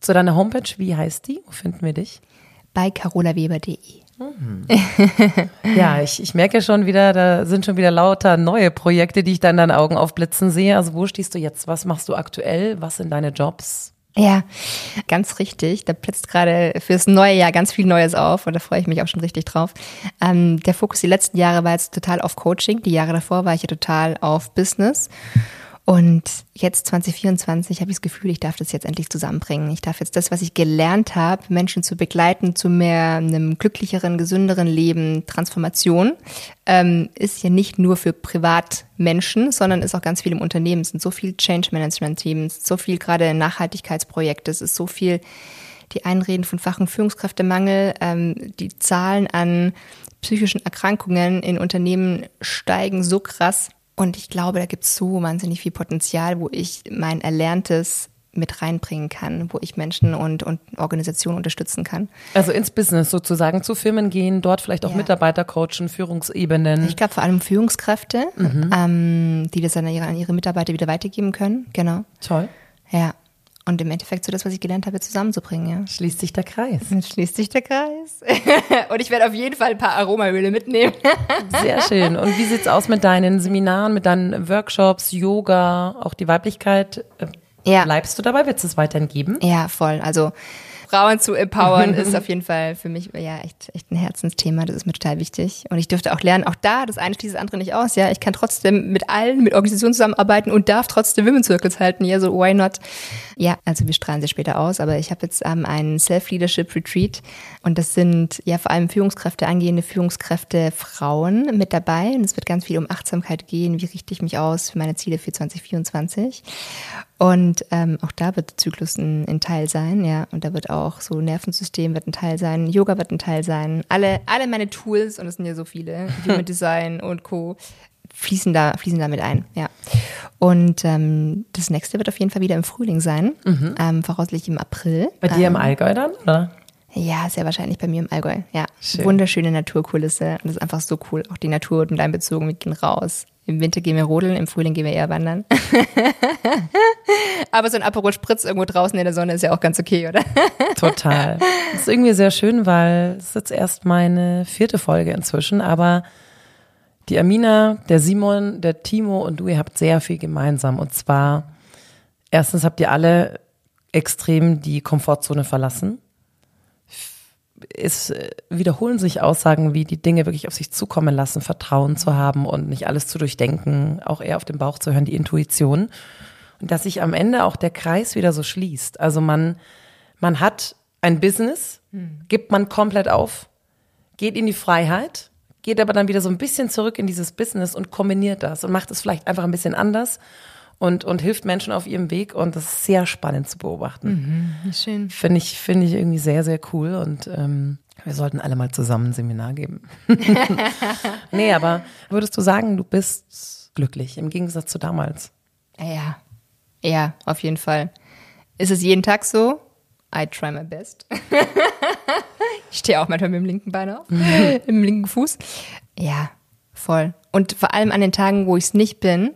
Zu deiner Homepage, wie heißt die? Wo finden wir dich? Bei carolaweber.de. Mhm. ja, ich, ich merke schon wieder, da sind schon wieder lauter neue Projekte, die ich da in deinen Augen aufblitzen sehe. Also wo stehst du jetzt? Was machst du aktuell? Was sind deine Jobs? Ja, ganz richtig. Da blitzt gerade fürs neue Jahr ganz viel Neues auf und da freue ich mich auch schon richtig drauf. Ähm, der Fokus die letzten Jahre war jetzt total auf Coaching. Die Jahre davor war ich ja total auf Business. Und jetzt 2024 habe ich das Gefühl, ich darf das jetzt endlich zusammenbringen. Ich darf jetzt das, was ich gelernt habe, Menschen zu begleiten zu mehr einem glücklicheren, gesünderen Leben, Transformation, ähm, ist ja nicht nur für Privatmenschen, sondern ist auch ganz viel im Unternehmen. Es sind so viel Change Management Teams, so viel gerade Nachhaltigkeitsprojekte, es ist so viel die Einreden von Fach- und Führungskräftemangel, ähm, die Zahlen an psychischen Erkrankungen in Unternehmen steigen so krass. Und ich glaube, da gibt es so wahnsinnig viel Potenzial, wo ich mein Erlerntes mit reinbringen kann, wo ich Menschen und, und Organisationen unterstützen kann. Also ins Business sozusagen, zu Firmen gehen, dort vielleicht auch ja. Mitarbeiter coachen, Führungsebenen. Ich glaube vor allem Führungskräfte, mhm. ähm, die das an ihre, an ihre Mitarbeiter wieder weitergeben können. Genau. Toll. Ja und im Endeffekt so das, was ich gelernt habe, zusammenzubringen. Ja. Schließt sich der Kreis. *laughs* Schließt sich der Kreis. *laughs* und ich werde auf jeden Fall ein paar Aromaöle mitnehmen. *laughs* Sehr schön. Und wie sieht's aus mit deinen Seminaren, mit deinen Workshops, Yoga, auch die Weiblichkeit? Ja. Bleibst du dabei? Wird es es weiterhin geben? Ja, voll. Also Frauen zu empowern ist *laughs* auf jeden Fall für mich ja echt, echt ein Herzensthema. Das ist mir total wichtig. Und ich dürfte auch lernen, auch da, das eine schließt das andere nicht aus. Ja, ich kann trotzdem mit allen, mit Organisationen zusammenarbeiten und darf trotzdem Women Circles halten. Ja, so why not? Ja, also wir strahlen sie später aus, aber ich habe jetzt ähm, einen Self-Leadership Retreat und das sind ja vor allem Führungskräfte, angehende Führungskräfte, Frauen mit dabei. Und es wird ganz viel um Achtsamkeit gehen. Wie richte ich mich aus für meine Ziele für 2024? Und ähm, auch da wird der Zyklus ein, ein, Teil sein, ja. Und da wird auch so Nervensystem wird ein Teil sein, Yoga wird ein Teil sein. Alle, alle meine Tools, und es sind ja so viele, Human Design und Co., fließen da, fließen da mit ein, ja. Und ähm, das nächste wird auf jeden Fall wieder im Frühling sein, mhm. ähm, voraussichtlich im April. Bei dir im ähm, Allgäu dann, oder? Ja, sehr wahrscheinlich bei mir im Allgäu. Ja, Schön. wunderschöne Naturkulisse. Und das ist einfach so cool. Auch die Natur und einbezogen. Wir gehen raus. Im Winter gehen wir rodeln, im Frühling gehen wir eher wandern. *laughs* Aber so ein Aperol Spritz irgendwo draußen in der Sonne ist ja auch ganz okay, oder? *laughs* Total. Das ist irgendwie sehr schön, weil es ist jetzt erst meine vierte Folge inzwischen, aber die Amina, der Simon, der Timo und du, ihr habt sehr viel gemeinsam. Und zwar, erstens habt ihr alle extrem die Komfortzone verlassen es wiederholen sich Aussagen wie die Dinge wirklich auf sich zukommen lassen, Vertrauen zu haben und nicht alles zu durchdenken, auch eher auf den Bauch zu hören, die Intuition. Und dass sich am Ende auch der Kreis wieder so schließt. Also man, man hat ein Business, hm. gibt man komplett auf, geht in die Freiheit, geht aber dann wieder so ein bisschen zurück in dieses Business und kombiniert das und macht es vielleicht einfach ein bisschen anders und, und hilft Menschen auf ihrem Weg und das ist sehr spannend zu beobachten. Mhm, schön. Finde ich, finde ich irgendwie sehr, sehr cool und ähm, wir sollten alle mal zusammen ein Seminar geben. *laughs* nee, aber würdest du sagen, du bist glücklich im Gegensatz zu damals? Ja, ja, auf jeden Fall. Ist es jeden Tag so? I try my best. *laughs* ich stehe auch manchmal mit dem linken Bein auf, mhm. *laughs* mit dem linken Fuß. Ja, voll. Und vor allem an den Tagen, wo ich es nicht bin,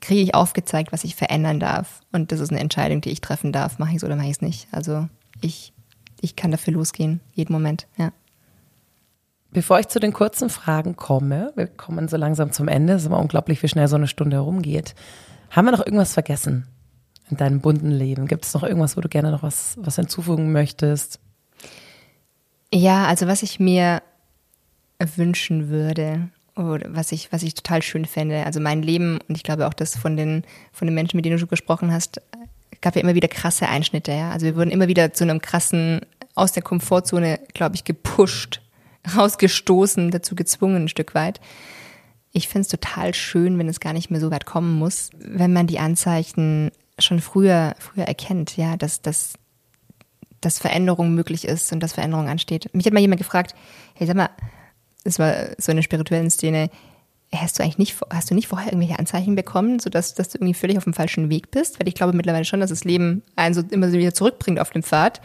kriege ich aufgezeigt, was ich verändern darf. Und das ist eine Entscheidung, die ich treffen darf. Mache ich es oder mache ich es nicht. Also ich, ich kann dafür losgehen, jeden Moment, ja. Bevor ich zu den kurzen Fragen komme, wir kommen so langsam zum Ende, es ist immer unglaublich, wie schnell so eine Stunde herumgeht. Haben wir noch irgendwas vergessen in deinem bunten Leben? Gibt es noch irgendwas, wo du gerne noch was, was hinzufügen möchtest? Ja, also was ich mir wünschen würde was ich, was ich total schön fände. Also mein Leben und ich glaube auch das von den, von den Menschen, mit denen du gesprochen hast, gab ja immer wieder krasse Einschnitte, ja. Also wir wurden immer wieder zu einem krassen, aus der Komfortzone, glaube ich, gepusht, *laughs* rausgestoßen, dazu gezwungen ein Stück weit. Ich finde es total schön, wenn es gar nicht mehr so weit kommen muss, wenn man die Anzeichen schon früher, früher erkennt, ja, dass, dass, dass Veränderung möglich ist und dass Veränderung ansteht. Mich hat mal jemand gefragt, hey, sag mal, es war so in der spirituellen Szene, hast du eigentlich nicht, hast du nicht vorher irgendwelche Anzeichen bekommen, sodass dass du irgendwie völlig auf dem falschen Weg bist? Weil ich glaube mittlerweile schon, dass das Leben einen so immer wieder zurückbringt auf den Pfad.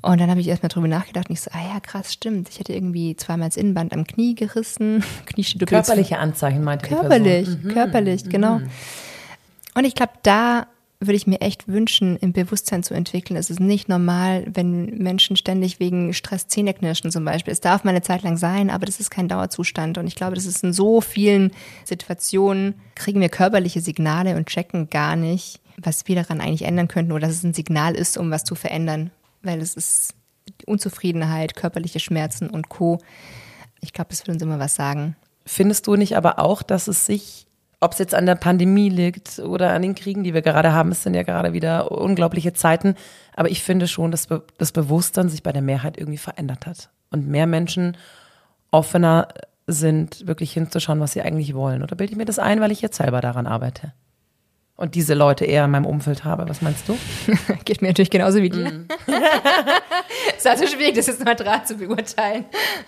Und dann habe ich erstmal drüber nachgedacht und ich so, ah ja, krass, stimmt. Ich hatte irgendwie zweimal das Innenband am Knie gerissen. *laughs* Knie steht Körperliche Anzeichen meinte Körperlich, mhm. körperlich, genau. Mhm. Und ich glaube, da würde ich mir echt wünschen, im Bewusstsein zu entwickeln. Es ist nicht normal, wenn Menschen ständig wegen Stress Zähne knirschen zum Beispiel. Es darf mal eine Zeit lang sein, aber das ist kein Dauerzustand. Und ich glaube, das ist in so vielen Situationen, kriegen wir körperliche Signale und checken gar nicht, was wir daran eigentlich ändern könnten oder dass es ein Signal ist, um was zu verändern. Weil es ist Unzufriedenheit, körperliche Schmerzen und Co. Ich glaube, das wird uns immer was sagen. Findest du nicht aber auch, dass es sich ob es jetzt an der Pandemie liegt oder an den Kriegen, die wir gerade haben, es sind ja gerade wieder unglaubliche Zeiten. Aber ich finde schon, dass das Bewusstsein sich bei der Mehrheit irgendwie verändert hat. Und mehr Menschen offener sind, wirklich hinzuschauen, was sie eigentlich wollen. Oder bilde ich mir das ein, weil ich jetzt selber daran arbeite? Und diese Leute eher in meinem Umfeld habe. Was meinst du? *laughs* Geht mir natürlich genauso wie dir. Mm. es *laughs* ist also schwierig, das jetzt neutral zu beurteilen.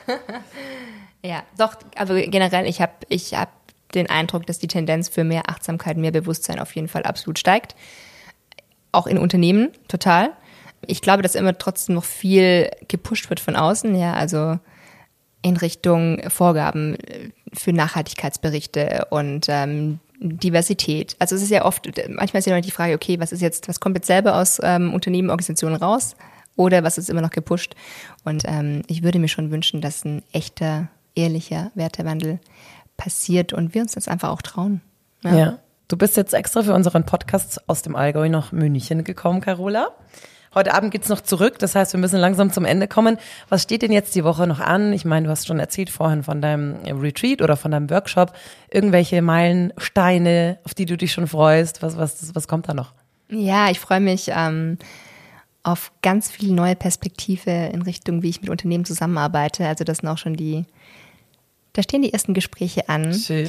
*laughs* ja, doch, aber generell, ich habe ich hab den Eindruck, dass die Tendenz für mehr Achtsamkeit, mehr Bewusstsein auf jeden Fall absolut steigt. Auch in Unternehmen total. Ich glaube, dass immer trotzdem noch viel gepusht wird von außen, ja, also in Richtung Vorgaben für Nachhaltigkeitsberichte und ähm, Diversität. Also es ist ja oft, manchmal ist ja noch die Frage, okay, was ist jetzt, was kommt jetzt selber aus ähm, Unternehmen, Organisationen raus oder was ist immer noch gepusht? Und ähm, ich würde mir schon wünschen, dass ein echter, ehrlicher Wertewandel passiert und wir uns das einfach auch trauen. Ja. ja. Du bist jetzt extra für unseren Podcast aus dem Allgäu nach München gekommen, Carola. Heute Abend geht's noch zurück, das heißt, wir müssen langsam zum Ende kommen. Was steht denn jetzt die Woche noch an? Ich meine, du hast schon erzählt vorhin von deinem Retreat oder von deinem Workshop. Irgendwelche Meilensteine, auf die du dich schon freust? Was, was, was kommt da noch? Ja, ich freue mich ähm, auf ganz viel neue Perspektive in Richtung, wie ich mit Unternehmen zusammenarbeite. Also das sind auch schon die da stehen die ersten Gespräche an. Schön.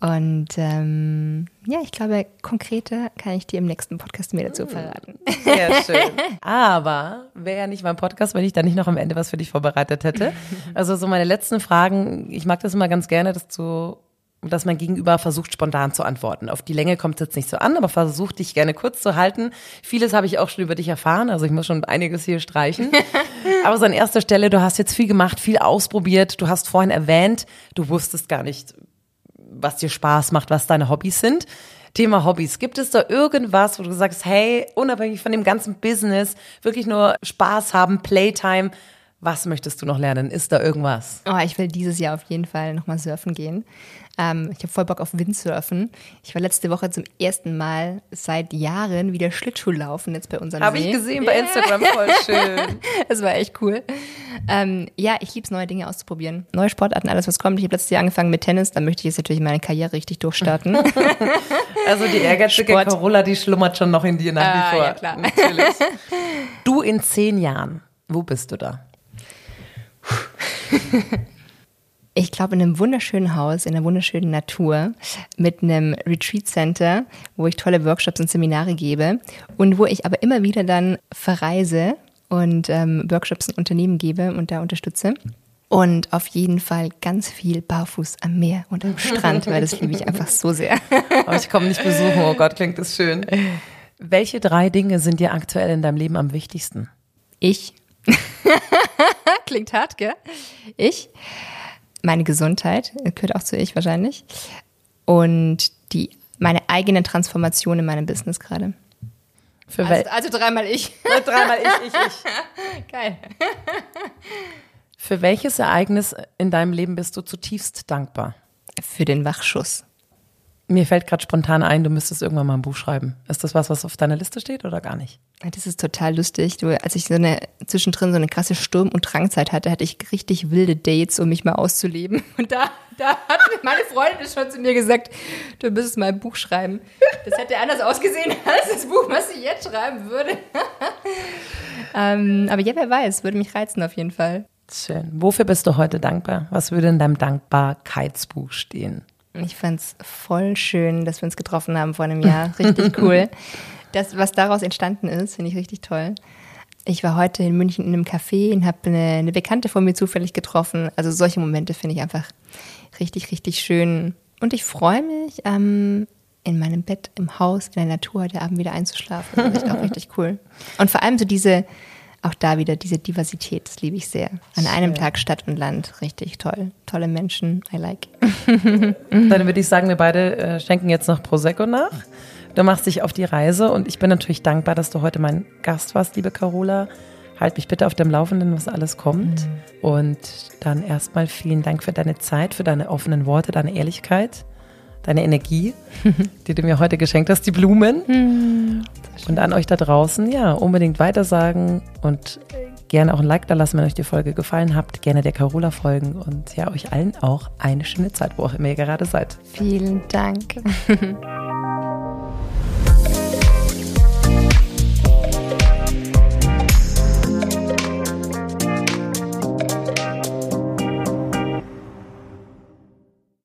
Und ähm, ja, ich glaube, konkreter kann ich dir im nächsten Podcast mehr dazu hm. verraten. Sehr schön. *laughs* Aber wäre ja nicht mein Podcast, wenn ich da nicht noch am Ende was für dich vorbereitet hätte. Also so meine letzten Fragen, ich mag das immer ganz gerne, dass du dass mein Gegenüber versucht, spontan zu antworten. Auf die Länge kommt es jetzt nicht so an, aber versucht dich gerne kurz zu halten. Vieles habe ich auch schon über dich erfahren, also ich muss schon einiges hier streichen. *laughs* aber so an erster Stelle, du hast jetzt viel gemacht, viel ausprobiert. Du hast vorhin erwähnt, du wusstest gar nicht, was dir Spaß macht, was deine Hobbys sind. Thema Hobbys. Gibt es da irgendwas, wo du sagst, hey, unabhängig von dem ganzen Business, wirklich nur Spaß haben, Playtime, was möchtest du noch lernen? Ist da irgendwas? Oh, ich will dieses Jahr auf jeden Fall nochmal surfen gehen. Ähm, ich habe voll Bock auf Windsurfen. Ich war letzte Woche zum ersten Mal seit Jahren wieder Schlittschuh laufen jetzt bei unserem Habe ich gesehen bei Instagram, voll *laughs* schön. das war echt cool. Ähm, ja, ich liebe es, neue Dinge auszuprobieren. Neue Sportarten, alles was kommt. Ich habe letztes Jahr angefangen mit Tennis, dann möchte ich jetzt natürlich meine Karriere richtig durchstarten. *laughs* also die ehrgeizige Sport. Carola, die schlummert schon noch in dir nach wie ah, vor. Ja, klar. Natürlich. *laughs* Du in zehn Jahren, wo bist du da? *laughs* ich glaube, in einem wunderschönen Haus, in einer wunderschönen Natur, mit einem Retreat Center, wo ich tolle Workshops und Seminare gebe und wo ich aber immer wieder dann verreise und ähm, Workshops in Unternehmen gebe und da unterstütze. Und auf jeden Fall ganz viel barfuß am Meer und am Strand, weil das liebe ich einfach so sehr. *laughs* Aber ich komme nicht besuchen, oh Gott, klingt das schön. Welche drei Dinge sind dir aktuell in deinem Leben am wichtigsten? Ich. *laughs* Klingt hart, gell? Ich. Meine Gesundheit gehört auch zu ich wahrscheinlich. Und die, meine eigene Transformation in meinem Business gerade. Für also, also dreimal ich. dreimal ich, ich, ich. *laughs* Geil. Für welches Ereignis in deinem Leben bist du zutiefst dankbar? Für den Wachschuss. Mir fällt gerade spontan ein, du müsstest irgendwann mal ein Buch schreiben. Ist das was, was auf deiner Liste steht oder gar nicht? Das ist total lustig. Du, als ich so eine zwischendrin so eine krasse Sturm- und Drangzeit hatte, hatte ich richtig wilde Dates, um mich mal auszuleben. *laughs* Und da, da hat meine Freundin schon zu mir gesagt, du müsstest mal ein Buch schreiben. Das hätte anders ausgesehen *laughs* als das Buch, was ich jetzt schreiben würde. *laughs* ähm, aber ja, wer weiß, würde mich reizen auf jeden Fall. Schön. Wofür bist du heute dankbar? Was würde in deinem Dankbarkeitsbuch stehen? Ich fand's voll schön, dass wir uns getroffen haben vor einem Jahr. Richtig *laughs* cool. Das, was daraus entstanden ist, finde ich richtig toll. Ich war heute in München in einem Café und habe eine, eine Bekannte von mir zufällig getroffen. Also solche Momente finde ich einfach richtig, richtig schön. Und ich freue mich, ähm, in meinem Bett im Haus in der Natur heute Abend wieder einzuschlafen. Das ist auch *laughs* richtig cool. Und vor allem so diese, auch da wieder diese Diversität, das liebe ich sehr. An einem Tag Stadt und Land, richtig toll. Tolle Menschen, I like. *laughs* Dann würde ich sagen, wir beide äh, schenken jetzt noch Prosecco nach. Du machst dich auf die Reise und ich bin natürlich dankbar, dass du heute mein Gast warst, liebe Carola. Halt mich bitte auf dem Laufenden, was alles kommt. Mhm. Und dann erstmal vielen Dank für deine Zeit, für deine offenen Worte, deine Ehrlichkeit, deine Energie, *laughs* die du mir heute geschenkt hast, die Blumen. Mhm. Und an euch da draußen, ja, unbedingt weitersagen und gerne auch ein Like da lassen, wenn euch die Folge gefallen hat. Gerne der Carola folgen und ja, euch allen auch eine schöne Zeit, wo auch immer ihr gerade seid. Vielen Dank. *laughs*